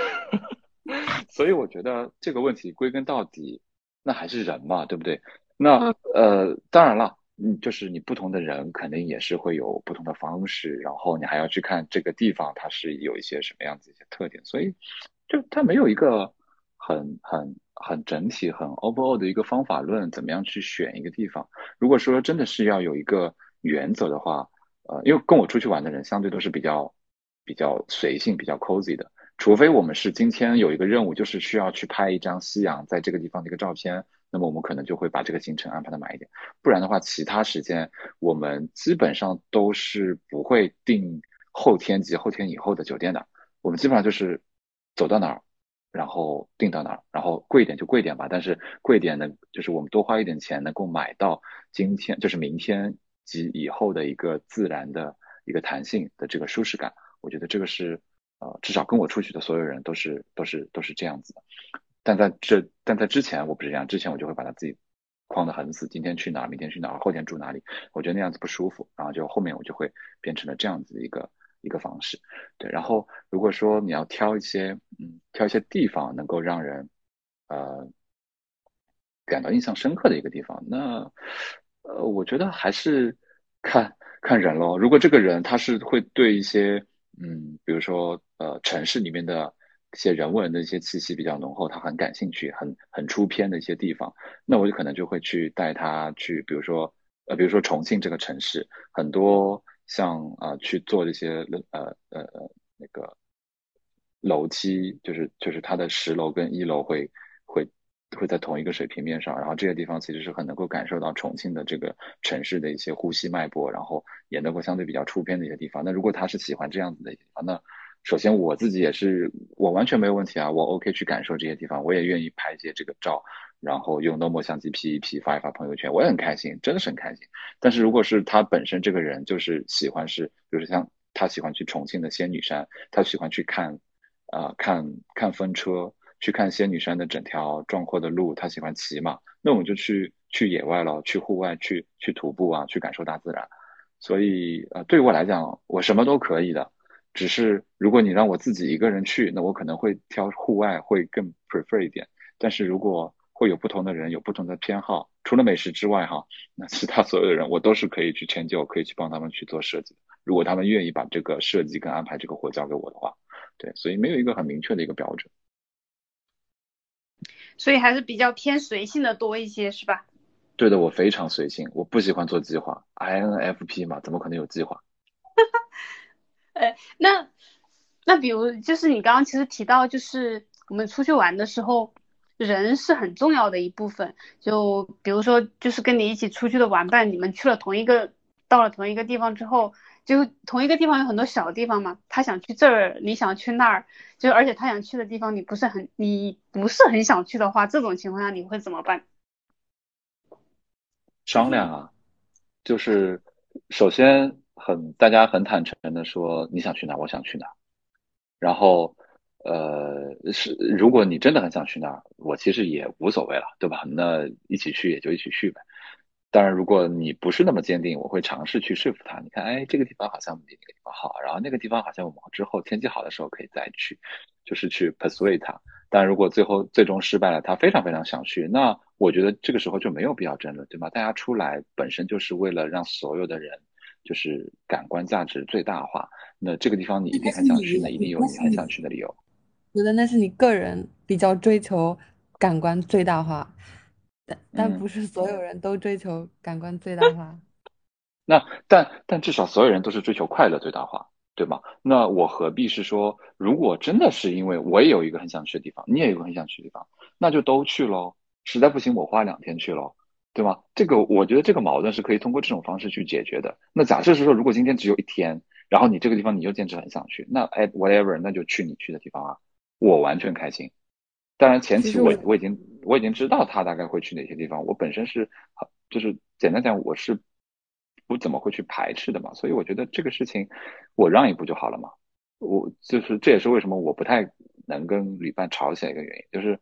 所以我觉得这个问题归根到底，那还是人嘛，对不对？那呃，当然了，嗯，就是你不同的人肯定也是会有不同的方式，然后你还要去看这个地方它是有一些什么样子一些特点，所以就它没有一个很很很整体很 overall 的一个方法论，怎么样去选一个地方？如果说真的是要有一个。原则的话，呃，因为跟我出去玩的人相对都是比较比较随性、比较 cozy 的，除非我们是今天有一个任务，就是需要去拍一张夕阳在这个地方的一个照片，那么我们可能就会把这个行程安排的满一点。不然的话，其他时间我们基本上都是不会订后天及后天以后的酒店的，我们基本上就是走到哪儿，然后订到哪儿，然后贵一点就贵一点吧，但是贵一点呢，就是我们多花一点钱能够买到今天，就是明天。及以后的一个自然的一个弹性的这个舒适感，我觉得这个是呃，至少跟我出去的所有人都是都是都是这样子的。但在这但在之前我不是这样，之前我就会把它自己框得很死，今天去哪儿，明天去哪儿，后天住哪里，我觉得那样子不舒服。然后就后面我就会变成了这样子的一个一个方式。对，然后如果说你要挑一些嗯挑一些地方能够让人呃感到印象深刻的一个地方，那。呃，我觉得还是看看人咯。如果这个人他是会对一些，嗯，比如说呃城市里面的一些人文的一些气息比较浓厚，他很感兴趣，很很出片的一些地方，那我就可能就会去带他去，比如说呃，比如说重庆这个城市，很多像啊去做这些呃呃那个楼梯，就是就是它的十楼跟一楼会会。在同一个水平面上，然后这个地方其实是很能够感受到重庆的这个城市的一些呼吸脉搏，然后也能够相对比较出片的一些地方。那如果他是喜欢这样子的地方，那首先我自己也是，我完全没有问题啊，我 OK 去感受这些地方，我也愿意拍一些这个照，然后用 normal 相机 P 一 P 发一发朋友圈，我也很开心，真的是很开心。但是如果是他本身这个人就是喜欢是，就是像他喜欢去重庆的仙女山，他喜欢去看，啊看看风车，去看仙女山的整条壮阔的路，他喜欢骑马，那我们就去去野外了，去户外去去徒步啊，去感受大自然。所以呃，对我来讲，我什么都可以的。只是如果你让我自己一个人去，那我可能会挑户外会更 prefer 一点。但是如果会有不同的人有不同的偏好，除了美食之外哈，那其他所有的人我都是可以去迁就，可以去帮他们去做设计。如果他们愿意把这个设计跟安排这个活交给我的话，对，所以没有一个很明确的一个标准。
所以还是比较偏随性的多一些，是吧？
对的，我非常随性，我不喜欢做计划，INFP 嘛，怎么可能有计划？
呃，那那比如就是你刚刚其实提到，就是我们出去玩的时候，人是很重要的一部分。就比如说，就是跟你一起出去的玩伴，你们去了同一个，到了同一个地方之后，就同一个地方有很多小地方嘛，他想去这儿，你想去那儿，就而且他想去的地方你不是很你不是很想去的话，这种情况下你会怎么办？
商量啊，就是首先。很，大家很坦诚的说你想去哪，我想去哪，然后，呃，是如果你真的很想去那儿，我其实也无所谓了，对吧？那一起去也就一起去呗。当然，如果你不是那么坚定，我会尝试去说服他。你看，哎，这个地方好像比那个地方好，然后那个地方好像我们之后天气好的时候可以再去，就是去 persuade 他。但如果最后最终失败了，他非常非常想去，那我觉得这个时候就没有必要争论，对吗？大家出来本身就是为了让所有的人。就是感官价值最大化，那这个地方你一定很想去，那一定有你很想去的理由。
觉得那是你个人比较追求感官最大化，但但不是所有人都追求感官最大化。
那但但至少所有人都是追求快乐最大化，对吗？那我何必是说，如果真的是因为我也有一个很想去的地方，你也有一个很想去的地方，那就都去喽。实在不行，我花两天去喽。对吗？这个我觉得这个矛盾是可以通过这种方式去解决的。那假设是说，如果今天只有一天，然后你这个地方你又坚持很想去，那哎，whatever，那就去你去的地方啊，我完全开心。当然前期我我已经我已经知道他大概会去哪些地方，我本身是就是简单讲我是不怎么会去排斥的嘛，所以我觉得这个事情我让一步就好了嘛。我就是这也是为什么我不太能跟旅伴吵起来一个原因，就是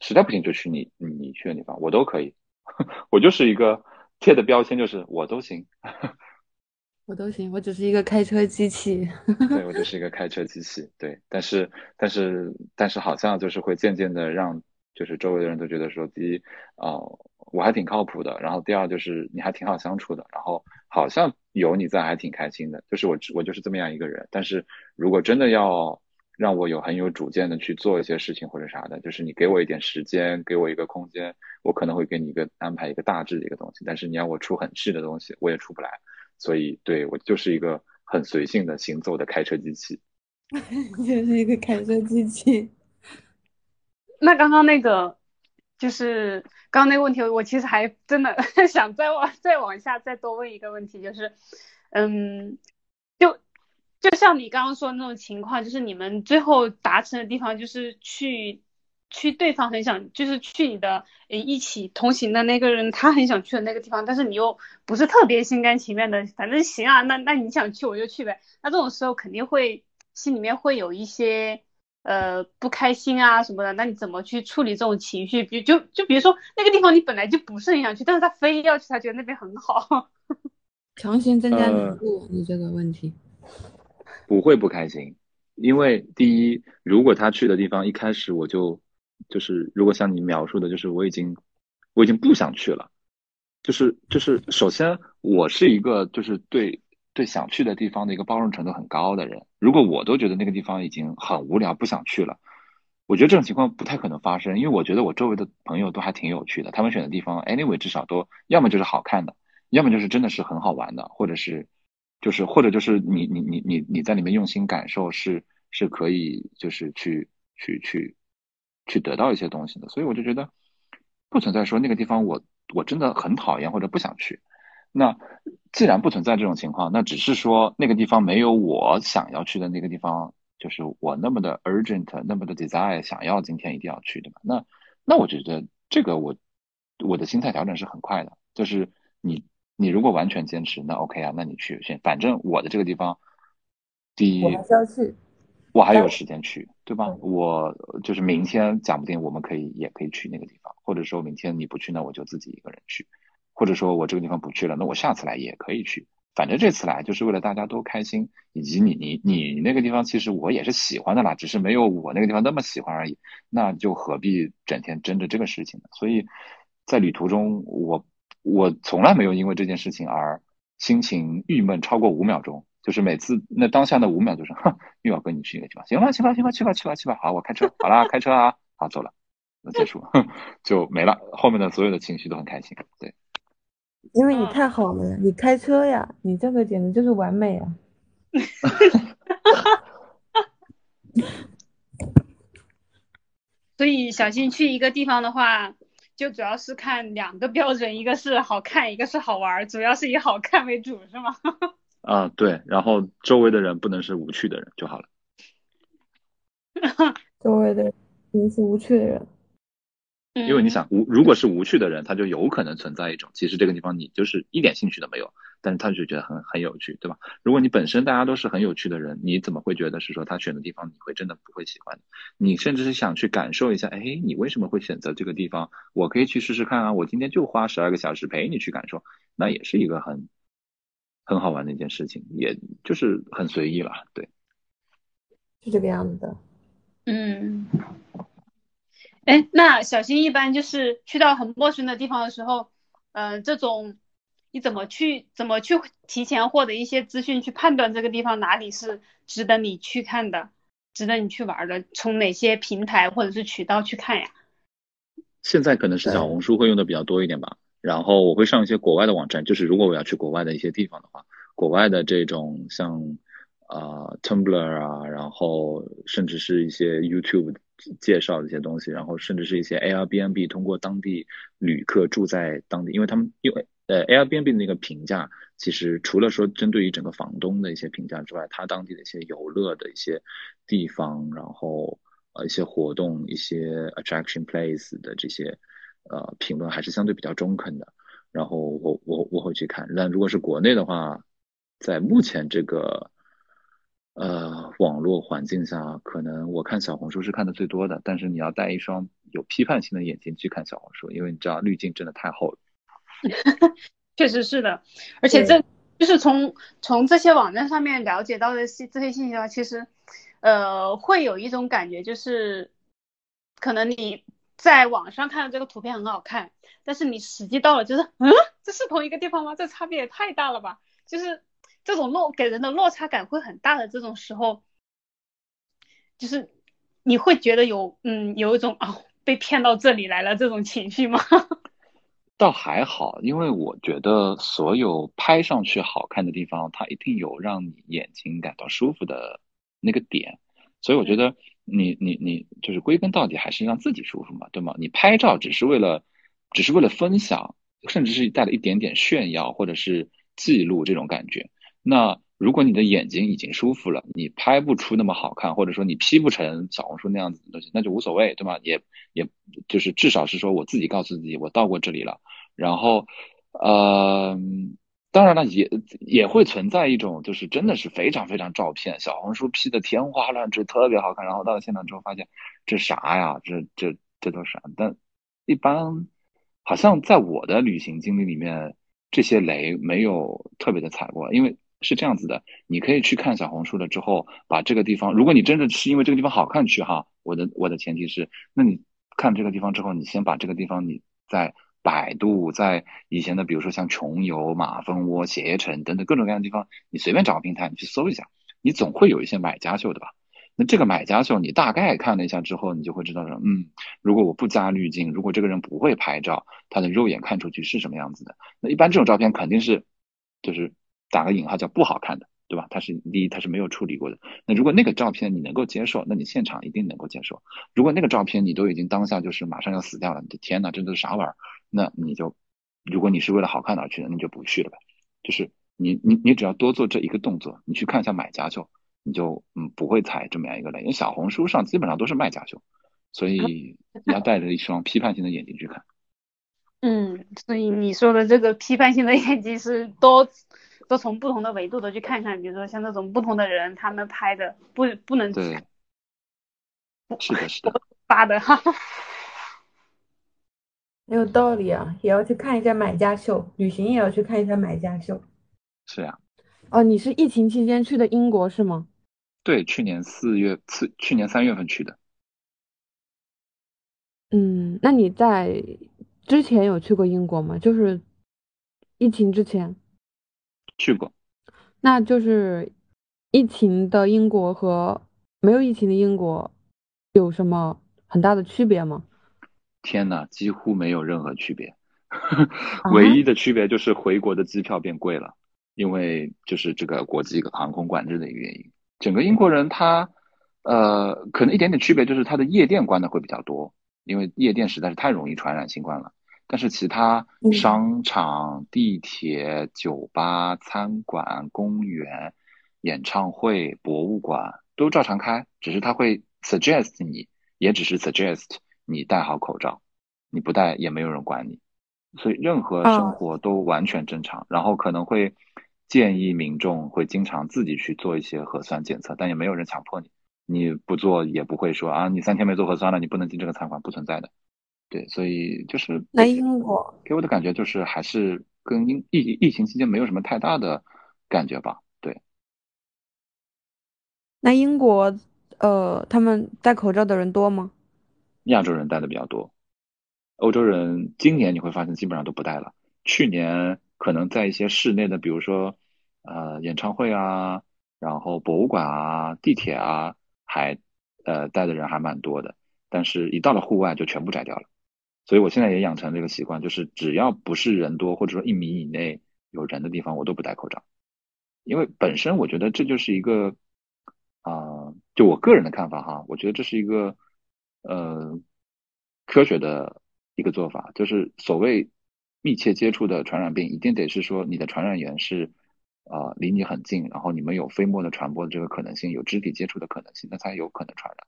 实在不行就去你你去的地方，我都可以。我就是一个贴的标签，就是我都行，
我都行，我只是一个开车机器。
对，我就是一个开车机器。对，但是但是但是好像就是会渐渐的让就是周围的人都觉得说，第一啊我还挺靠谱的，然后第二就是你还挺好相处的，然后好像有你在还挺开心的，就是我我就是这么样一个人。但是如果真的要让我有很有主见的去做一些事情或者啥的，就是你给我一点时间，给我一个空间，我可能会给你一个安排一个大致的一个东西。但是你要我出很细的东西，我也出不来。所以对我就是一个很随性的行走的开车机器，
就是一个开车机器。
那刚刚那个就是刚刚那个问题，我其实还真的 想再往再往下再多问一个问题，就是嗯，就。就像你刚刚说的那种情况，就是你们最后达成的地方，就是去去对方很想，就是去你的一起同行的那个人，他很想去的那个地方，但是你又不是特别心甘情愿的，反正行啊，那那你想去我就去呗。那这种时候肯定会心里面会有一些呃不开心啊什么的，那你怎么去处理这种情绪？比就就比如说那个地方你本来就不是很想去，但是他非要去，他觉得那边很好，
强行增加难度，你这个问题。
不会不开心，因为第一，如果他去的地方一开始我就就是如果像你描述的，就是我已经我已经不想去了，就是就是首先我是一个就是对对想去的地方的一个包容程度很高的人，如果我都觉得那个地方已经很无聊不想去了，我觉得这种情况不太可能发生，因为我觉得我周围的朋友都还挺有趣的，他们选的地方 anyway 至少都要么就是好看的，要么就是真的是很好玩的，或者是。就是或者就是你你你你你在里面用心感受是是可以就是去去去去得到一些东西的，所以我就觉得不存在说那个地方我我真的很讨厌或者不想去。那既然不存在这种情况，那只是说那个地方没有我想要去的那个地方就是我那么的 urgent，那么的 desire，想要今天一定要去，对吧？那那我觉得这个我我的心态调整是很快的，就是你你如果完全坚持，那 OK 啊，那你去先，反正我的这个地方，第一
我还是要去，
我还有时间去，对吧？我就是明天讲不定我们可以也可以去那个地方，或者说明天你不去，那我就自己一个人去，或者说我这个地方不去了，那我下次来也可以去。反正这次来就是为了大家都开心，以及你你你那个地方其实我也是喜欢的啦，只是没有我那个地方那么喜欢而已。那就何必整天争着这个事情呢？所以在旅途中，我我从来没有因为这件事情而心情郁闷超过五秒钟。就是每次那当下那五秒就是哼，又要跟你去一个地方，行吧行吧行吧去吧去吧去吧，好我开车好啦，开车啊，好走了，那结束哼 就没了，后面的所有的情绪都很开心，对。
因为你太好了呀，你开车呀，你这个简直就是完美啊！
所以小新去一个地方的话，就主要是看两个标准，一个是好看，一个是好玩，主要是以好看为主，是吗？
啊，对，然后周围的人不能是无趣的人就好了。
周围的人不能是无趣的人。
因为你想无，如果是无趣的人，他就有可能存在一种，其实这个地方你就是一点兴趣都没有，但是他就觉得很很有趣，对吧？如果你本身大家都是很有趣的人，你怎么会觉得是说他选的地方你会真的不会喜欢？你甚至是想去感受一下，哎，你为什么会选择这个地方？我可以去试试看啊！我今天就花十二个小时陪你去感受，那也是一个很很好玩的一件事情，也就是很随意了，对，
是这个样子的，
嗯。哎，那小新一般就是去到很陌生的地方的时候，嗯，这种你怎么去怎么去提前获得一些资讯，去判断这个地方哪里是值得你去看的，值得你去玩的，从哪些平台或者是渠道去看呀？
现在可能是小红书会用的比较多一点吧，然后我会上一些国外的网站，就是如果我要去国外的一些地方的话，国外的这种像啊 Tumblr 啊，然后甚至是一些 YouTube。介绍的一些东西，然后甚至是一些 Airbnb 通过当地旅客住在当地，因为他们因为呃 Airbnb 的那个评价，其实除了说针对于整个房东的一些评价之外，它当地的一些游乐的一些地方，然后呃一些活动、一些 attraction place 的这些呃评论还是相对比较中肯的。然后我我我会去看，但如果是国内的话，在目前这个。呃，网络环境下，可能我看小红书是看的最多的，但是你要带一双有批判性的眼睛去看小红书，因为你知道滤镜真的太厚了。
确实是的，而且这就是从从这些网站上面了解到的信这些信息的话，其实呃会有一种感觉，就是可能你在网上看的这个图片很好看，但是你实际到了，就是嗯，这是同一个地方吗？这差别也太大了吧，就是。这种落给人的落差感会很大的这种时候，就是你会觉得有嗯有一种啊被骗到这里来了这种情绪吗？
倒还好，因为我觉得所有拍上去好看的地方，它一定有让你眼睛感到舒服的那个点，所以我觉得你你你就是归根到底还是让自己舒服嘛，对吗？你拍照只是为了只是为了分享，甚至是带了一点点炫耀或者是记录这种感觉。那如果你的眼睛已经舒服了，你拍不出那么好看，或者说你 P 不成小红书那样子的东西，那就无所谓，对吧？也也就是至少是说我自己告诉自己，我到过这里了。然后，呃，当然了，也也会存在一种就是真的是非常非常照片，小红书 P 的天花乱坠，特别好看。然后到了现场之后发现这啥呀？这这这都是？但一般好像在我的旅行经历里面，这些雷没有特别的踩过，因为。是这样子的，你可以去看小红书了之后，把这个地方，如果你真的是因为这个地方好看去哈，我的我的前提是，那你看这个地方之后，你先把这个地方你在百度，在以前的比如说像穷游、马蜂窝、携程等等各种各样的地方，你随便找个平台你去搜一下，你总会有一些买家秀的吧？那这个买家秀你大概看了一下之后，你就会知道说，嗯，如果我不加滤镜，如果这个人不会拍照，他的肉眼看出去是什么样子的？那一般这种照片肯定是就是。打个引号叫不好看的，对吧？它是第一，它是没有处理过的。那如果那个照片你能够接受，那你现场一定能够接受。如果那个照片你都已经当下就是马上要死掉了，你的天呐，这都是啥玩意儿？那你就，如果你是为了好看而去的，那就不去了呗。就是你你你只要多做这一个动作，你去看一下买家秀，你就嗯不会踩这么样一个雷。因为小红书上基本上都是卖家秀，所以你要带着一双批判性的眼睛去看。
嗯，所以你说的这个批判性的眼睛是多都从不同的维度的去看看，比如说像那种不同的人他们拍的不不能
对，是的，是的，
发的哈。
很有道理啊，也要去看一下买家秀，旅行也要去看一下买家秀。
是呀。
哦，你是疫情期间去的英国是吗？
对，去年四月四，去年三月份去的。
嗯，那你在之前有去过英国吗？就是疫情之前。
去过。
那就是疫情的英国和没有疫情的英国有什么很大的区别吗？
天呐，几乎没有任何区别，唯一的区别就是回国的机票变贵了，因为就是这个国际航空管制的一个原因。整个英国人他，呃，可能一点点区别就是他的夜店关的会比较多，因为夜店实在是太容易传染新冠了。但是其他商场、地铁、酒吧、餐馆、公园、演唱会、博物馆都照常开，只是他会 suggest 你，也只是 suggest。你戴好口罩，你不戴也没有人管你，所以任何生活都完全正常。然后可能会建议民众会经常自己去做一些核酸检测，但也没有人强迫你，你不做也不会说啊，你三天没做核酸了，你不能进这个餐馆，不存在的。对，所以就是
那英国
给我的感觉就是还是跟疫疫疫情期间没有什么太大的感觉吧。对，
那英国呃，他们戴口罩的人多吗？
亚洲人戴的比较多，欧洲人今年你会发现基本上都不戴了。去年可能在一些室内的，比如说呃演唱会啊，然后博物馆啊、地铁啊，还呃戴的人还蛮多的。但是，一到了户外就全部摘掉了。所以我现在也养成这个习惯，就是只要不是人多，或者说一米以内有人的地方，我都不戴口罩。因为本身我觉得这就是一个啊，就我个人的看法哈，我觉得这是一个。呃，科学的一个做法就是所谓密切接触的传染病，一定得是说你的传染源是啊离你很近，然后你们有飞沫的传播的这个可能性，有肢体接触的可能性，那才有可能传染。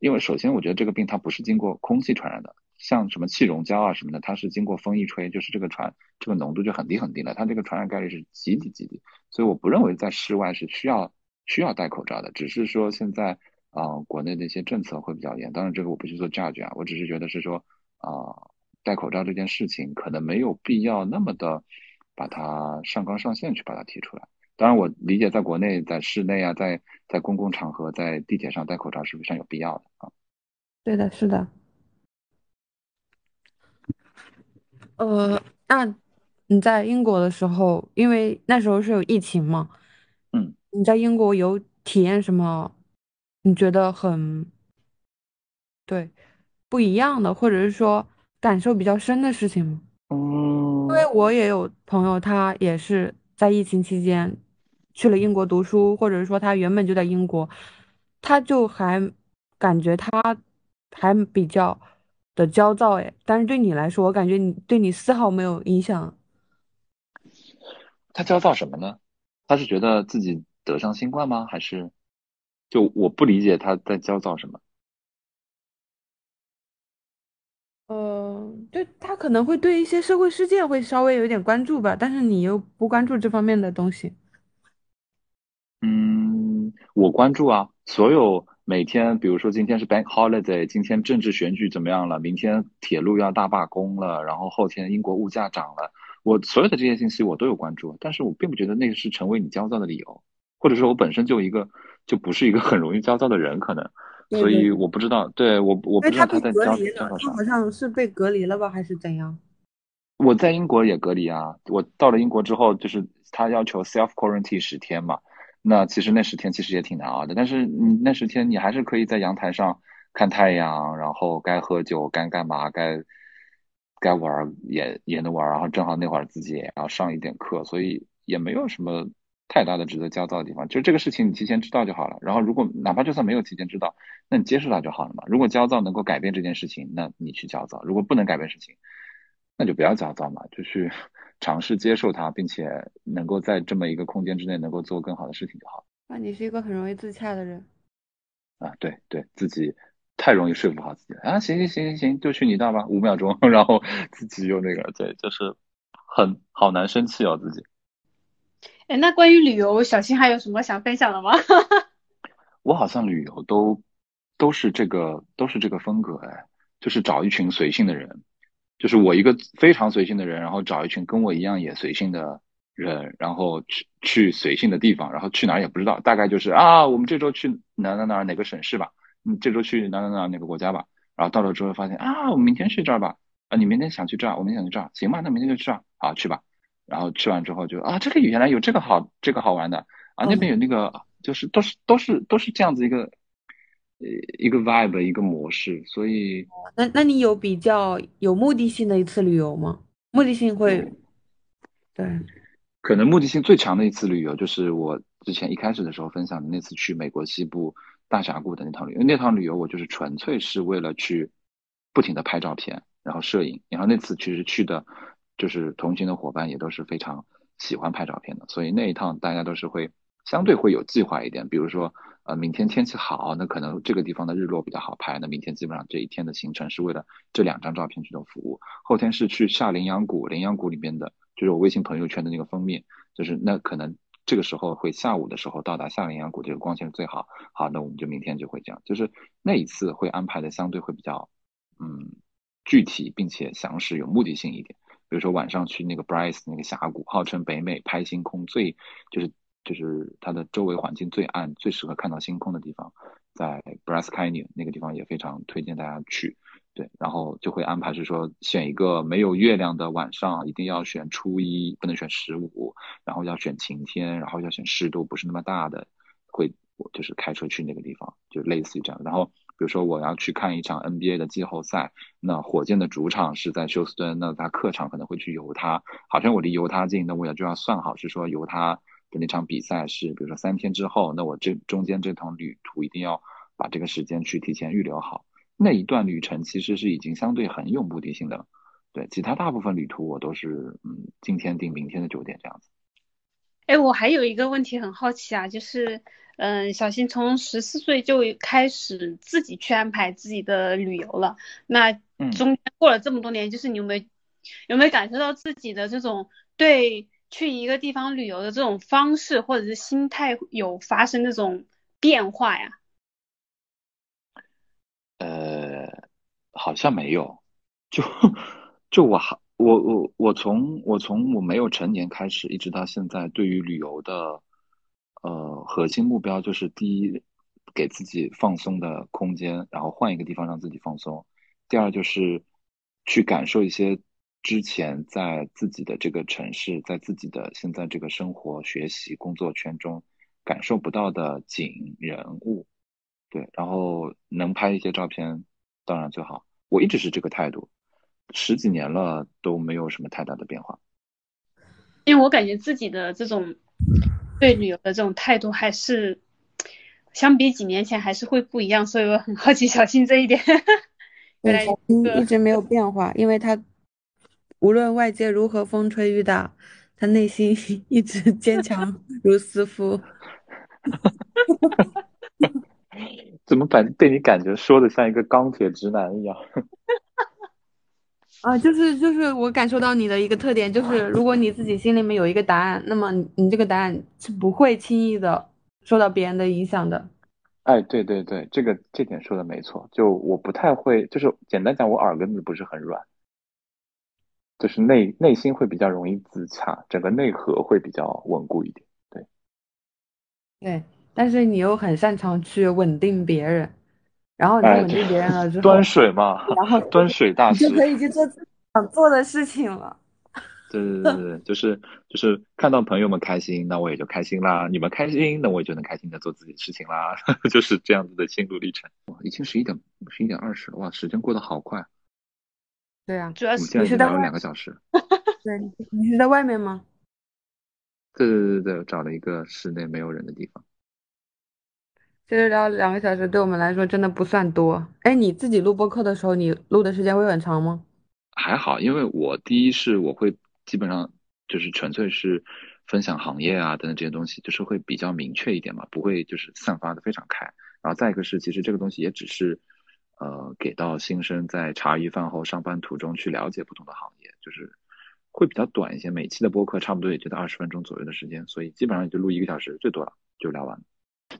因为首先我觉得这个病它不是经过空气传染的，像什么气溶胶啊什么的，它是经过风一吹，就是这个传这个浓度就很低很低了，它这个传染概率是极低极低，所以我不认为在室外是需要需要戴口罩的，只是说现在。啊，国内的一些政策会比较严，当然这个我不去做 judge 啊，我只是觉得是说，啊，戴口罩这件事情可能没有必要那么的把它上纲上线去把它提出来。当然我理解，在国内在室内啊，在在公共场合，在地铁上戴口罩是非常有必要的啊。
对的，是的。呃，那你在英国的时候，因为那时候是有疫情嘛，
嗯，
你在英国有体验什么？你觉得很对不一样的，或者是说感受比较深的事情吗？
嗯，
因为我也有朋友，他也是在疫情期间去了英国读书，或者是说他原本就在英国，他就还感觉他还比较的焦躁哎。但是对你来说，我感觉你对你丝毫没有影响。
他焦躁什么呢？他是觉得自己得上新冠吗？还是？就我不理解他在焦躁什么。
嗯，对他可能会对一些社会事件会稍微有点关注吧，但是你又不关注这方面的东西。
嗯，我关注啊，所有每天，比如说今天是 Bank Holiday，今天政治选举怎么样了？明天铁路要大罢工了，然后后天英国物价涨了，我所有的这些信息我都有关注，但是我并不觉得那个是成为你焦躁的理由，或者说我本身就一个。就不是一个很容易焦躁的人，可能，所以我不知道，对我我不知道他在焦焦躁啥。
好像是被隔离了吧，还是怎样？
我在英国也隔离啊，我到了英国之后，就是他要求 self quarantine 十天嘛，那其实那十天其实也挺难熬的，但是你那十天你还是可以在阳台上看太阳，然后该喝酒该干嘛该该玩也也能玩，然后正好那会儿自己也要上一点课，所以也没有什么。太大的值得焦躁的地方，就这个事情你提前知道就好了。然后如果哪怕就算没有提前知道，那你接受它就好了嘛。如果焦躁能够改变这件事情，那你去焦躁；如果不能改变事情，那就不要焦躁嘛，就去尝试接受它，并且能够在这么一个空间之内能够做更好的事情就好。
那你是一个很容易自洽的人。
啊，对对，自己太容易说服好自己了啊！行行行行行，就去你那吧，五秒钟，然后自己又那个，对，就是很好难生气哦，自己。
哎，那关于旅游，小新还有什么想分享的吗？
我好像旅游都都是这个都是这个风格哎，就是找一群随性的人，就是我一个非常随性的人，然后找一群跟我一样也随性的人，然后去去随性的地方，然后去哪儿也不知道，大概就是啊，我们这周去哪哪哪哪个省市吧，嗯，这周去哪哪哪哪个国家吧，然后到了之后发现啊，我们明天去这儿吧，啊，你明天想去这儿，我明天想去这儿，行吧，那明天就去这儿，好去吧。然后吃完之后就啊，这里原来有这个好，这个好玩的啊，那边有那个，就是都是都是都是这样子一个呃一个 vibe 一个模式，所以
那那你有比较有目的性的一次旅游吗？目的性会，对，
可能目的性最强的一次旅游就是我之前一开始的时候分享的那次去美国西部大峡谷的那趟旅游，那趟旅游我就是纯粹是为了去不停的拍照片，然后摄影，然后那次其实去的。就是同行的伙伴也都是非常喜欢拍照片的，所以那一趟大家都是会相对会有计划一点。比如说，呃，明天天气好，那可能这个地方的日落比较好拍，那明天基本上这一天的行程是为了这两张照片去做服务。后天是去下羚羊谷，羚羊谷里面的就是我微信朋友圈的那个封面，就是那可能这个时候会下午的时候到达下羚羊谷，这个光线最好。好，那我们就明天就会这样，就是那一次会安排的相对会比较嗯具体，并且详实，有目的性一点。比如说晚上去那个 Bryce 那个峡谷，号称北美拍星空最就是就是它的周围环境最暗、最适合看到星空的地方，在 Brascani 那个地方也非常推荐大家去。对，然后就会安排是说选一个没有月亮的晚上，一定要选初一，不能选十五，然后要选晴天，然后要选湿度不是那么大的，会就是开车去那个地方，就类似于这样。然后。比如说我要去看一场 NBA 的季后赛，那火箭的主场是在休斯顿，那他客场可能会去犹他，好像我离犹他近，那我也就要算好是说犹他的那场比赛是，比如说三天之后，那我这中间这趟旅途一定要把这个时间去提前预留好，那一段旅程其实是已经相对很有目的性的了，对，其他大部分旅途我都是嗯今天订明天的酒店这样子。
哎，我还有一个问题很好奇啊，就是。嗯，小新从十四岁就开始自己去安排自己的旅游了。那中间过了这么多年，就是你有没有有没有感受到自己的这种对去一个地方旅游的这种方式或者是心态有发生那种变化呀？
呃，好像没有。就就我还我我我从我从我没有成年开始，一直到现在，对于旅游的。呃，核心目标就是第一，给自己放松的空间，然后换一个地方让自己放松。第二就是去感受一些之前在自己的这个城市，在自己的现在这个生活、学习、工作圈中感受不到的景、人物。对，然后能拍一些照片，当然最好。我一直是这个态度，十几年了都没有什么太大的变化。
因为我感觉自己的这种。对旅游的这种态度还是相比几年前还是会不一样，所以我很好奇小新这一点。
对，一直没有变化，因为他无论外界如何风吹雨打，他内心 一直坚强 如斯夫。
怎么感被你感觉说的像一个钢铁直男一样？
啊，就是就是我感受到你的一个特点，就是如果你自己心里面有一个答案，那么你这个答案是不会轻易的受到别人的影响的。
哎，对对对，这个这点说的没错。就我不太会，就是简单讲，我耳根子不是很软，就是内内心会比较容易自洽，整个内核会比较稳固一点。对，
对，但是你又很擅长去稳定别人。然后你稳定别人了之后，
端水嘛，
然后
端水大师
就可以去做自己想做的事情了。
对对对对，就是就是看到朋友们开心，那我也就开心啦。你们开心，那我也就能开心的做自己的事情啦。就是这样子的心路历程。哇，已经十一点十一点二十了，哇，时间过得好快。
对啊，
主要
是
你是在
两个小时。
对，你是在外面吗？
对对对对，找了一个室内没有人的地方。
其实聊两个小时对我们来说真的不算多。哎，你自己录播课的时候，你录的时间会很长吗？
还好，因为我第一是我会基本上就是纯粹是分享行业啊等等这些东西，就是会比较明确一点嘛，不会就是散发的非常开。然后再一个是，其实这个东西也只是呃给到新生在茶余饭后上班途中去了解不同的行业，就是会比较短一些。每期的播客差不多也就在二十分钟左右的时间，所以基本上也就录一个小时最多了就聊完。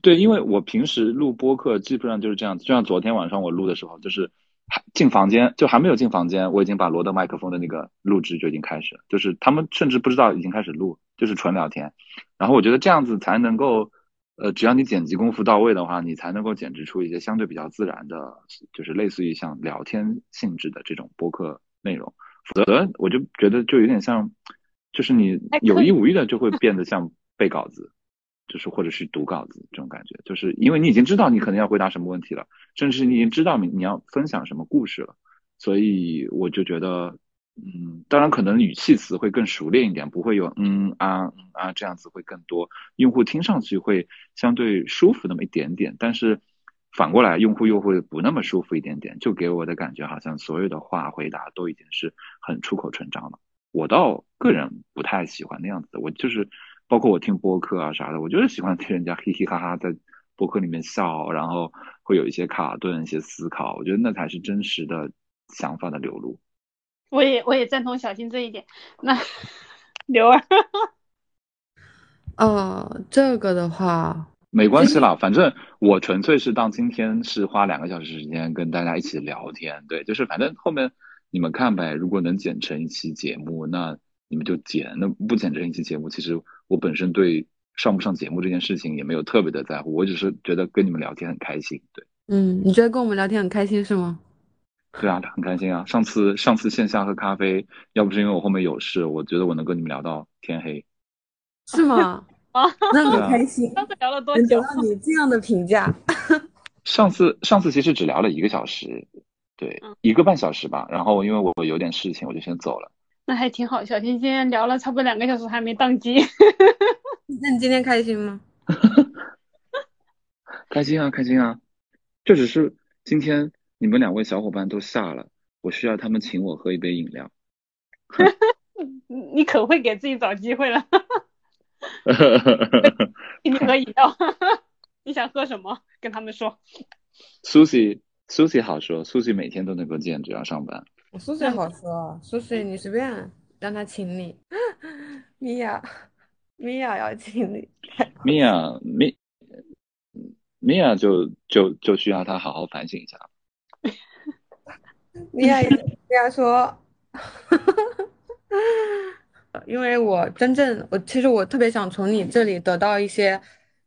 对，因为我平时录播客基本上就是这样子，就像昨天晚上我录的时候，就是还进房间就还没有进房间，我已经把罗德麦克风的那个录制就已经开始，就是他们甚至不知道已经开始录，就是纯聊天。然后我觉得这样子才能够，呃，只要你剪辑功夫到位的话，你才能够剪辑出一些相对比较自然的，就是类似于像聊天性质的这种播客内容。否则我就觉得就有点像，就是你有意无意的就会变得像背稿子。就是或者是读稿子这种感觉，就是因为你已经知道你可能要回答什么问题了，甚至是你已经知道你你要分享什么故事了，所以我就觉得，嗯，当然可能语气词会更熟练一点，不会有嗯啊嗯啊这样子会更多，用户听上去会相对舒服那么一点点，但是反过来用户又会不那么舒服一点点，就给我的感觉好像所有的话回答都已经是很出口成章了，我倒个人不太喜欢那样子的，我就是。包括我听播客啊啥的，我就是喜欢听人家嘻嘻哈哈在播客里面笑，然后会有一些卡顿、一些思考，我觉得那才是真实的想法的流露。
我也我也赞同小新这一点。那刘儿，
呃，这个的话
没关系啦，反正我纯粹是当今天是花两个小时时间跟大家一起聊天，对，就是反正后面你们看呗，如果能剪成一期节目，那。你们就剪，那不剪成一期节目，其实我本身对上不上节目这件事情也没有特别的在乎，我只是觉得跟你们聊天很开心。对，
嗯，你觉得跟我们聊天很开心是吗？
对啊，很开心啊。上次上次线下喝咖啡，要不是因为我后面有事，我觉得我能跟你们聊到天黑。
是吗？啊，那么开心。
上次聊了多久？
得到你这样的评价。
上次上次其实只聊了一个小时，对，一个半小时吧。然后因为我有点事情，我就先走了。
那还挺好，小新今天聊了差不多两个小时还没宕机。
那你今天开心吗？
开心啊，开心啊！这只是今天你们两位小伙伴都下了，我需要他们请我喝一杯饮料。
你可会给自己找机会了。请你喝饮料，你想喝什么？跟他们说。
Susie，Susie 好说，Susie 每天都能够见，只要上班。
Susie 好说，，Susie 你随便让他请你，米娅，米娅要请你，
米娅米米娅就就就需要他好好反省一下。
米娅米娅说，因为我真正我其实我特别想从你这里得到一些，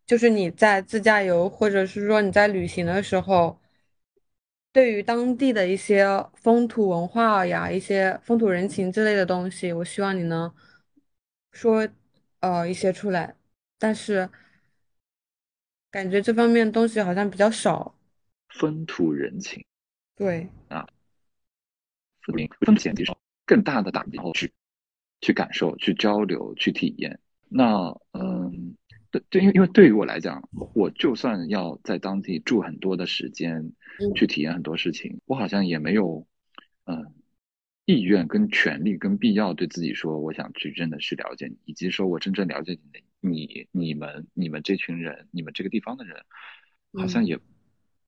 就是你在自驾游或者是说你在旅行的时候。对于当地的一些风土文化呀、一些风土人情之类的东西，我希望你能说呃一些出来，但是感觉这方面东西好像比较少。
风土人情，
对
啊，风险提升更大的打击，然后去去感受、去交流、去体验。那嗯。对对，因为因为对于我来讲，我就算要在当地住很多的时间，去体验很多事情，我好像也没有，嗯，意愿跟权利跟必要对自己说，我想去真的去了解你，以及说我真正了解你的你你们你们这群人，你们这个地方的人，好像也，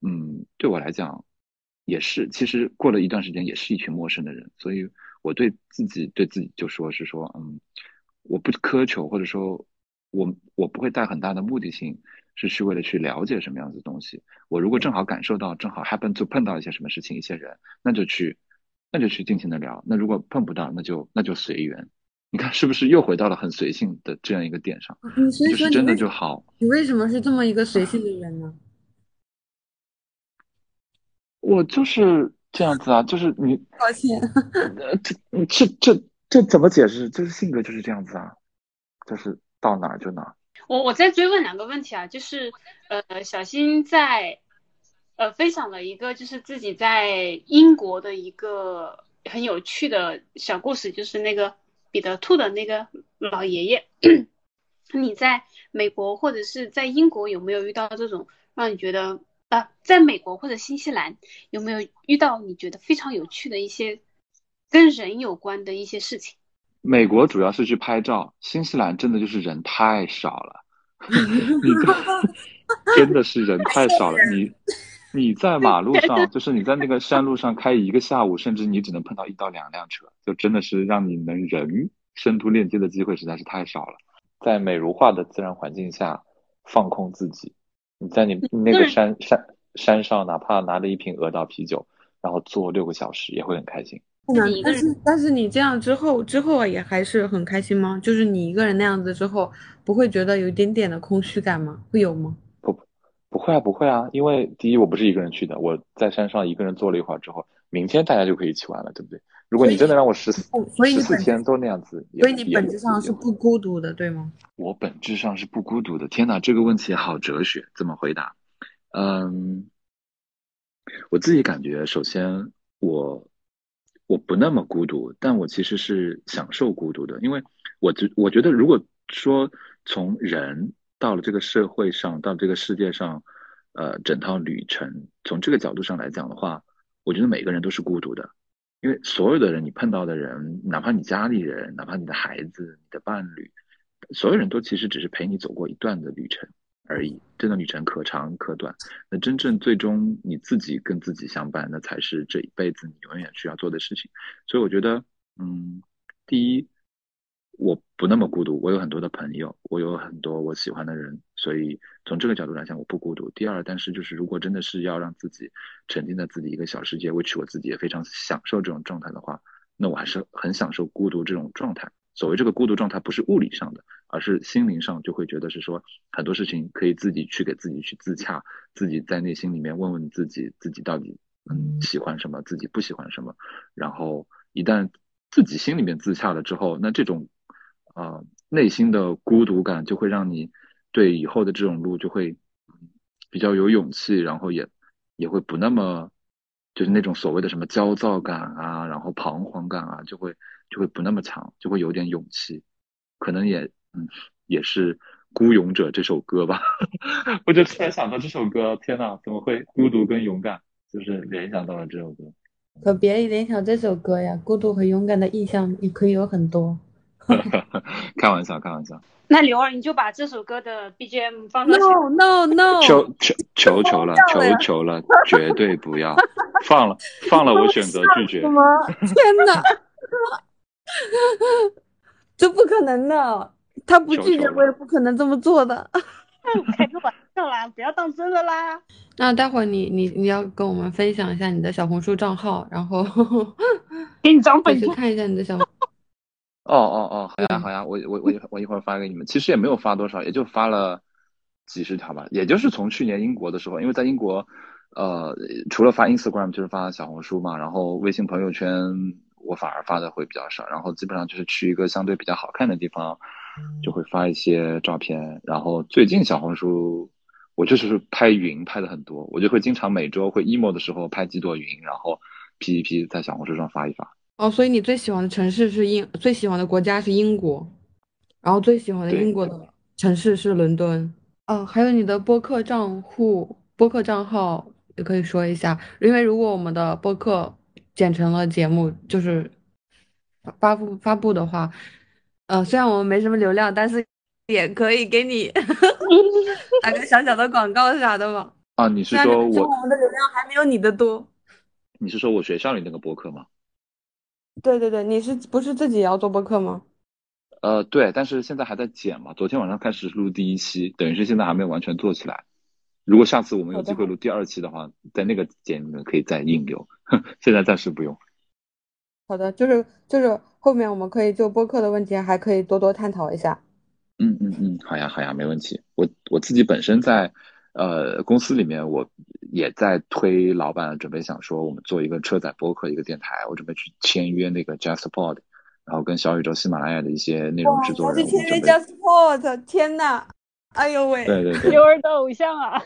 嗯，对我来讲也是，其实过了一段时间也是一群陌生的人，所以我对自己对自己就说是说，嗯，我不苛求或者说。我我不会带很大的目的性，是去为了去了解什么样子的东西。我如果正好感受到，正好 happen to 碰到一些什么事情、一些人，那就去，那就去尽情的聊。那如果碰不到，那就那就随缘。你看是不是又回到了很随性的这样一个点上？就是真的就好。
你为什么是这么一个随性的人呢？
我就是这样子啊，就是你。
抱歉。
呃，这这这这怎么解释？就是性格就是这样子啊，就是。到哪就哪。
我我再追问两个问题啊，就是呃，小新在呃分享了一个就是自己在英国的一个很有趣的小故事，就是那个彼得兔的那个老爷爷。你在美国或者是在英国有没有遇到这种让你觉得啊，在美国或者新西兰有没有遇到你觉得非常有趣的一些跟人有关的一些事情？
美国主要是去拍照，新西兰真的就是人太少了，你真的是人太少了。你你在马路上，就是你在那个山路上开一个下午，甚至你只能碰到一到两辆车，就真的是让你能人深度链接的机会实在是太少了。在美如画的自然环境下放空自己，你在你那个山山山上，哪怕拿着一瓶鹅岛啤酒，然后坐六个小时，也会很开心。
但是但是你这样之后之后也还是很开心吗？就是你一个人那样子之后，不会觉得有一点点的空虚感吗？会有吗？
不，不会啊，不会啊，因为第一我不是一个人去的，我在山上一个人坐了一会儿之后，明天大家就可以一起玩了，对不对？如果你真的让我十四十四天都那样子，
所以你本质上是不孤独的，对吗？
我本质上是不孤独的。天哪，这个问题好哲学，怎么回答？嗯，我自己感觉，首先我。我不那么孤独，但我其实是享受孤独的，因为我觉我觉得，如果说从人到了这个社会上，到这个世界上，呃，整套旅程，从这个角度上来讲的话，我觉得每个人都是孤独的，因为所有的人，你碰到的人，哪怕你家里人，哪怕你的孩子、你的伴侣，所有人都其实只是陪你走过一段的旅程。而已，这段旅程可长可短。那真正最终你自己跟自己相伴，那才是这一辈子你永远需要做的事情。所以我觉得，嗯，第一，我不那么孤独，我有很多的朋友，我有很多我喜欢的人，所以从这个角度来讲，我不孤独。第二，但是就是如果真的是要让自己沉浸在自己一个小世界，委屈我自己也非常享受这种状态的话，那我还是很享受孤独这种状态。所谓这个孤独状态，不是物理上的，而是心灵上，就会觉得是说很多事情可以自己去给自己去自洽，自己在内心里面问问自己，自己到底嗯喜欢什么，自己不喜欢什么，然后一旦自己心里面自洽了之后，那这种啊内心的孤独感就会让你对以后的这种路就会比较有勇气，然后也也会不那么就是那种所谓的什么焦躁感啊，然后彷徨感啊，就会。就会不那么强，就会有点勇气，可能也嗯也是《孤勇者》这首歌吧。我就突然想到这首歌，天呐，怎么会孤独跟勇敢，就是联想到了这首歌。
可别联想这首歌呀，孤独和勇敢的意象也可以有很多。
开玩笑，开玩笑。
那刘儿，你就把这首歌的 BGM 放到。
No No No！
求求求求 了，求求了，绝对不要放了，放了，我选择 拒绝。
什么？天哪！这不可能的，他不拒绝我也不可能这么做的。
开个玩笑啦，不要当真的啦。
那待会儿你你你要跟我们分享一下你的小红书账号，然后
给你涨粉
去看一下你的小。
哦哦哦，好呀好呀，我我我我一会儿发给你们。其实也没有发多少，也就发了几十条吧。也就是从去年英国的时候，因为在英国，呃，除了发 Instagram 就是发小红书嘛，然后微信朋友圈。我反而发的会比较少，然后基本上就是去一个相对比较好看的地方，就会发一些照片。然后最近小红书，我就是拍云拍的很多，我就会经常每周会 emo 的时候拍几朵云，然后 P 一 P 在小红书上发一发。
哦，所以你最喜欢的城市是英，最喜欢的国家是英国，然后最喜欢的英国的城市是伦敦。哦，还有你的播客账户、播客账号也可以说一下，因为如果我们的播客。剪成了节目，就是发布发布的话，呃，虽然我们没什么流量，但是也可以给你 打个小小的广告啥的嘛。
啊，你是说我
我们的流量还没有你的多？
你是说我学校里那个播客吗？
对对对，你是不是自己也要做播客吗？
呃，对，但是现在还在剪嘛。昨天晚上开始录第一期，等于是现在还没有完全做起来。如果下次我们有机会录第二期的话，在那个剪里面可以再引流，现在暂时不用。
好的，就是就是后面我们可以就播客的问题还可以多多探讨一下。
嗯嗯嗯，好呀好呀，没问题。我我自己本身在呃公司里面，我也在推老板准备想说我们做一个车载播客一个电台，我准备去签约那个 JustPod，然后跟小宇宙、喜马拉雅的一些内容制作人。
去签约 JustPod，天呐！哎呦喂！
对对对，
牛儿的偶像啊！